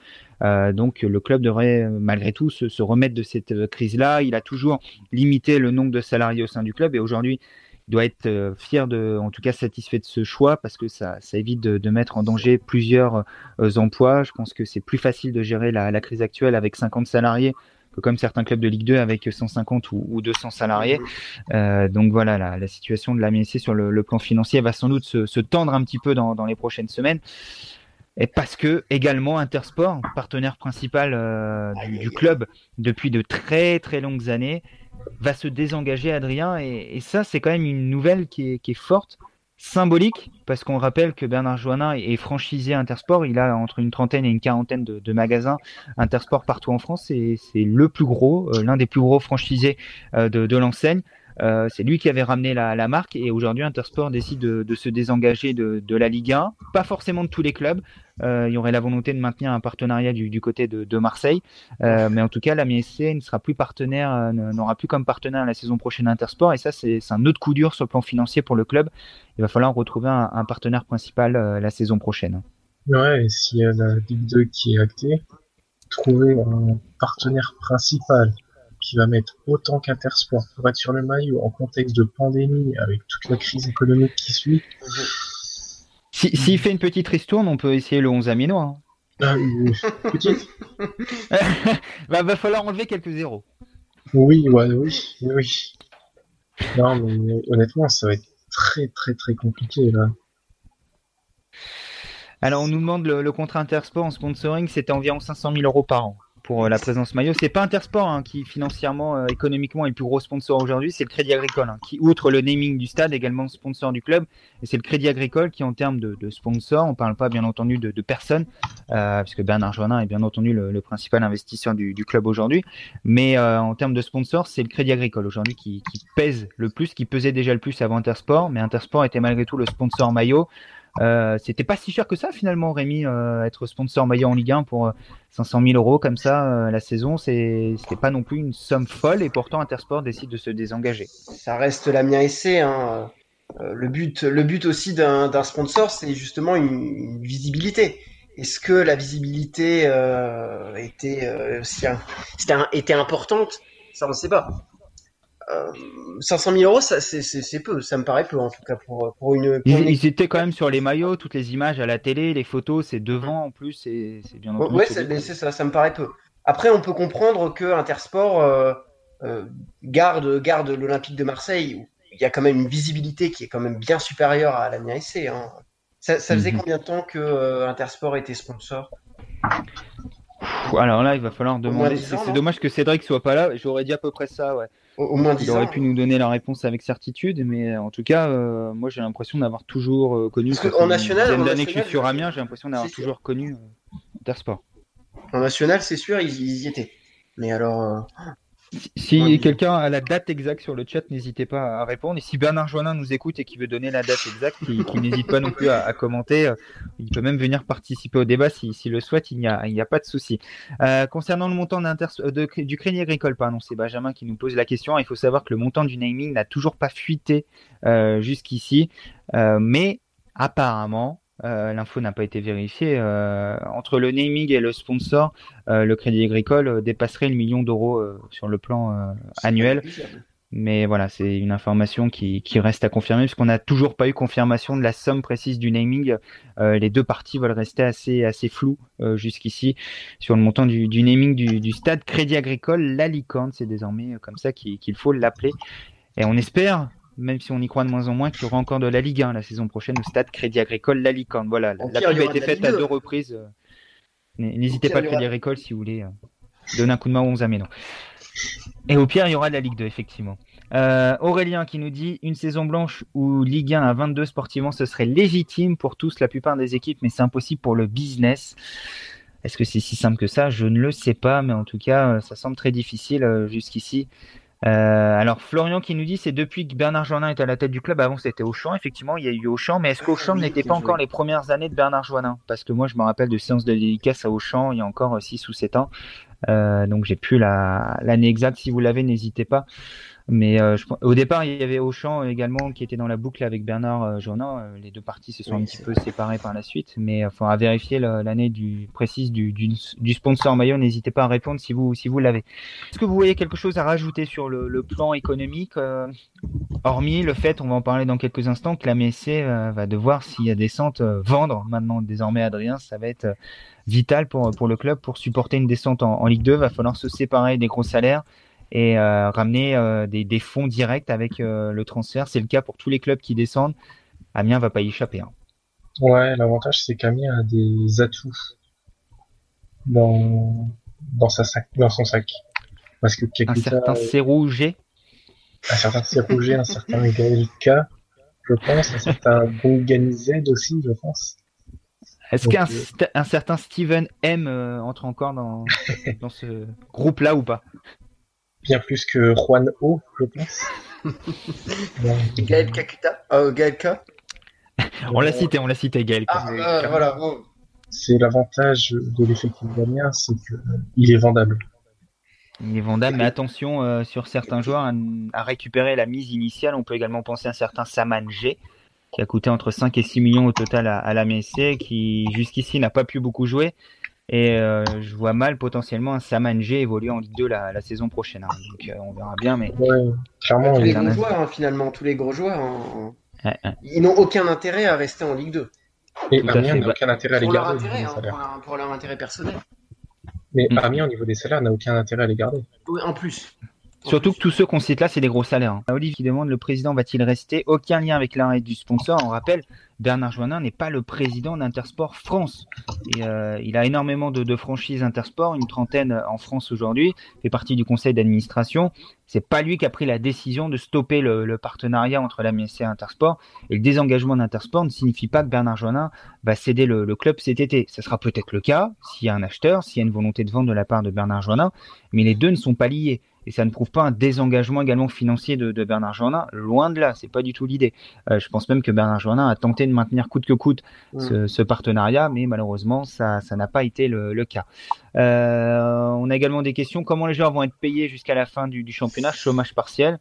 Euh, donc le club devrait malgré tout se, remettre de cette euh, crise-là. Il a toujours limité le nombre de salariés au sein du club et aujourd'hui, il doit être euh, fier de, en tout cas satisfait de ce choix parce que ça, ça évite de, mettre en danger plusieurs emplois. Je pense que c'est plus facile de gérer la, la, crise actuelle avec 50 salariés comme certains clubs de Ligue 2 avec 150 ou, 200 salariés. Euh, donc voilà, la, situation de la MSC sur le, plan financier va sans doute se, tendre un petit peu dans, les prochaines semaines. Et parce que également Intersport, partenaire principal euh, du, club depuis de très très longues années, va se désengager, Adrien. Et, ça, c'est quand même une nouvelle qui est forte symbolique parce qu'on rappelle que Bernard Joannin est franchisé Intersport. Il a entre une trentaine et une quarantaine de, magasins Intersport partout en France. C'est le plus gros, euh, l'un des plus gros franchisés euh, de l'enseigne. Euh, c'est lui qui avait ramené la, marque et aujourd'hui Intersport décide de, se désengager de, la Ligue 1, pas forcément de tous les clubs. Euh, il y aurait la volonté de maintenir un partenariat du, côté de, Marseille, euh, mais en tout cas la MSC ne sera plus partenaire, n'aura plus comme partenaire la saison prochaine Intersport et ça c'est un autre coup dur sur le plan financier pour le club. Il va falloir retrouver un, partenaire principal la saison prochaine. Ouais, s'il y a la Ligue 2 qui est actée, trouver un partenaire principal qui va mettre autant qu'Intersport pour être sur le maillot en contexte de pandémie avec toute la crise économique qui suit. S'il si, fait une petite ristourne, on peut essayer le 11 amino. Hein. Ah, petite bah, va falloir enlever quelques zéros. Oui, ouais, oui, oui. Non, mais honnêtement, ça va être très, très, très compliqué là. Alors, on nous demande le, le contrat Intersport en sponsoring, c'était environ 500 000 euros par an pour euh, la présence maillot. C'est pas Intersport hein, qui financièrement, euh, économiquement est le plus gros sponsor aujourd'hui, c'est le Crédit Agricole hein, qui, outre le naming du stade, également sponsor du club. Et c'est le Crédit Agricole qui, en termes de, de sponsor, on parle pas bien entendu de, de personnes, euh, puisque Bernard Joannin est bien entendu le, le principal investisseur du, du club aujourd'hui. Mais euh, en termes de sponsor, c'est le Crédit Agricole aujourd'hui qui, qui pèse le plus, qui pesait déjà le plus avant Intersport. Mais Intersport était malgré tout le sponsor maillot. Euh, c'était pas si cher que ça finalement, Rémi, euh, être sponsor maillot en Ligue 1 pour 500 000 euros comme ça euh, la saison, c'est c'était pas non plus une somme folle et pourtant Intersport décide de se désengager. Ça reste la mienne essai. Hein. Euh, le but, le but aussi d'un sponsor, c'est justement une, visibilité. Est-ce que la visibilité euh, était était, un, était importante? Ça on ne sait pas. Euh, 500 000 euros, c'est peu, ça me paraît peu en tout cas pour, pour une. Pour ils, une... ils, étaient quand même sur les maillots, toutes les images à la télé, les photos, c'est devant en plus, c'est bien entendu. Ouais, c'est ça, ça me paraît peu. Après, on peut comprendre que Intersport euh, euh, garde, garde l'Olympique de Marseille, où il y a quand même une visibilité qui est quand même bien supérieure à la MIAC. Hein. Ça, ça faisait mm -hmm. combien de temps que euh, Intersport était sponsor? Alors là, il va falloir demander. C'est dommage que Cédric soit pas là. J'aurais dit à peu près ça, ouais. Au, au moins Il aurait pu nous donner la réponse avec certitude, mais en tout cas, euh, moi j'ai l'impression d'avoir toujours euh, connu. Parce en national, une d'années que je suis sur Amiens, j'ai l'impression d'avoir toujours sûr. connu euh, Intersport. En national, c'est sûr, ils, ils, y étaient. Mais alors. Euh, Si, quelqu'un a la date exacte sur le chat, n'hésitez pas à répondre. Et si Bernard Joannin nous écoute et qui veut donner la date exacte, qui, qui n'hésite pas non plus à, à, commenter, il peut même venir participer au débat s'il si le souhaite, il n'y a, pas de souci. Euh, concernant le montant de, du Crédit Agricole, pardon, c'est Benjamin qui nous pose la question. Il faut savoir que le montant du naming n'a toujours pas fuité euh, jusqu'ici, euh, mais apparemment, euh, L'info n'a pas été vérifiée. Euh, entre le naming et le sponsor, euh, le Crédit Agricole dépasserait le million d'euros sur le plan annuel. Mais voilà, c'est une information qui, qui, reste à confirmer puisqu'on n'a toujours pas eu confirmation de la somme précise du naming. les deux parties veulent rester assez, assez floues jusqu'ici sur le montant du, du naming du, du, stade Crédit Agricole. La licorne, c'est désormais comme ça qu'il qu faut l'appeler. Et on espère même si on y croit de moins en moins, qu'il y aura encore de la Ligue 1 la saison prochaine au stade Crédit Agricole La Licorne. Voilà, la pub a été faite à deux reprises. N'hésitez pas, Crédit Agricole, si vous voulez euh, donner un coup de main aux 11 Améno. Et au pire, il y aura de la Ligue 2, effectivement. Euh, Aurélien qui nous dit une saison blanche où Ligue 1 à 22 sportivement, ce serait légitime pour tous, la plupart des équipes, mais c'est impossible pour le business. Est-ce que c'est si simple que ça? Je ne le sais pas, mais en tout cas, ça semble très difficile euh, jusqu'ici. Euh, alors Florian qui nous dit c'est depuis que Bernard Joannin est à la tête du club. Avant c'était Auchan, effectivement il y a eu Auchan, mais est-ce qu'Auchan n'était pas encore les premières années de Bernard Joannin? Parce que moi je me rappelle de séances de dédicace à Auchan il y a encore 6 ou 7 ans. Euh, donc j'ai plus l'année exacte. Si vous l'avez, n'hésitez pas. Mais euh, je, au départ, il y avait Auchan également qui était dans la boucle avec Bernard euh, Journin. Les deux parties se sont oui, un petit peu séparées par la suite, mais il faudra vérifier l'année du précise du, du, du sponsor maillot. N'hésitez pas à répondre si vous si vous l'avez. Est-ce que vous voyez quelque chose à rajouter sur le, le plan économique, euh, hormis le fait, on va en parler dans quelques instants, que la MSC va devoir, s'il y a descente, vendre maintenant désormais Adrien. Ça va être vital pour pour le club pour supporter une descente en, en Ligue 2. Va falloir se séparer des gros salaires et euh, ramener euh, des, des, fonds directs avec euh, le transfert. C'est le cas pour tous les clubs qui descendent. Amiens va pas y échapper. Hein. Ouais, l'avantage c'est qu'Amiens a des atouts dans dans sa sac, dans son sac. Parce que Kakuta, un certain Serrouget, un certain Serrouget, un certain Gaelka, je pense, un certain Bonganized aussi, je pense. Est-ce qu'un euh... un certain Steven M euh, entre encore dans, dans ce groupe-là ou pas? Bien plus que Juan O, je pense. Gaël Kakuta euh, Gaël K On l'a cité, on l'a cité, Gaël Ah, euh, voilà. Oh. C'est l'avantage de l'effectif d'Amiens, c'est qu'il est vendable. Il est vendable, mais attention euh, sur certains joueurs à, à, récupérer la mise initiale. On peut également penser à un certain Saman G, qui a coûté entre 5 et 6 millions au total à, à la MSC, qui jusqu'ici n'a pas pu beaucoup jouer. Et euh, je vois mal potentiellement un Saman G évoluer en Ligue 2 la, la saison prochaine. Hein. Donc euh, on verra bien. Mais ouais, clairement, tous les gros joueurs, hein, finalement, tous les gros joueurs, hein, ouais, ouais. ils n'ont aucun intérêt à rester en Ligue 2. Et Amiens n'a aucun intérêt à les pour leur garder. intérêt, hein, pour, leur, pour leur intérêt personnel. Mais Mm. Amiens, au niveau des salaires, n'a aucun intérêt à les garder. Oui, en plus. Surtout que tous ceux qu'on cite là, c'est des gros salaires. hein. Olive qui demande le président va-t-il rester? Aucun lien avec l'arrêt du sponsor. On rappelle, Bernard Joannin n'est pas le président d'Intersport France. Euh, il a énormément de, franchises Intersport, une trentaine en France aujourd'hui, fait partie du conseil d'administration. C'est pas lui qui a pris la décision de stopper le, partenariat entre la MSC et Intersport. Et le désengagement d'Intersport ne signifie pas que Bernard Joannin va céder le, club cet été. Ça sera peut-être le cas s'il y a un acheteur, s'il y a une volonté de vente de la part de Bernard Joannin, mais les deux ne sont pas liés. Et ça ne prouve pas un désengagement également financier de, de Bernard Joannin. Loin de là, c'est pas du tout l'idée. Euh, je pense même que Bernard Joannin a tenté de maintenir coûte que coûte Mm. ce, ce partenariat, mais malheureusement, ça ça n'a pas été le, le cas. Euh, on a également des questions. Comment les joueurs vont être payés jusqu'à la fin du, du championnat? Chômage partiel.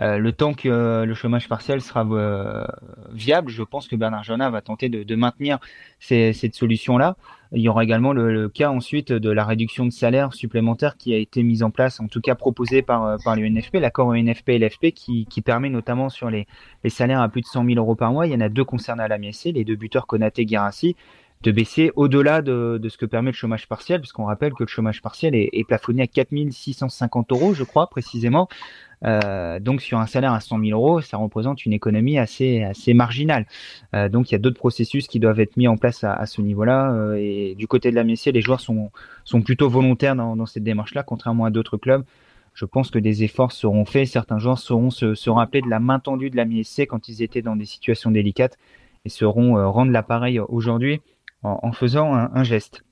Euh, le temps que euh, le chômage partiel sera euh, viable, je pense que Bernard Joannin va tenter de, maintenir cette solution-là. Il y aura également le, le cas ensuite de la réduction de salaire supplémentaire qui a été mise en place, en tout cas proposée par, par l'UNFP, l'accord UNFP et LFP, qui, qui permet notamment sur les, les salaires à plus de 100 000 euros par mois, il y en a deux concernés à la MSC, les deux buteurs Konaté et Guirassi, de baisser au-delà de, de ce que permet le chômage partiel, puisqu'on rappelle que le chômage partiel est, est plafonné à 4 650 euros, je crois précisément. Euh, donc sur un salaire à 100 000 euros, ça représente une économie assez assez marginale. Euh, donc il y a d'autres processus qui doivent être mis en place à, ce niveau-là. euh, et du côté de la Messier, les joueurs sont sont plutôt volontaires dans, cette démarche-là, contrairement à d'autres clubs. Je pense que des efforts seront faits. Certains joueurs sauront se, se rappeler de la main tendue de la MSC quand ils étaient dans des situations délicates et sauront rendre l'appareil aujourd'hui en, en faisant un, un geste.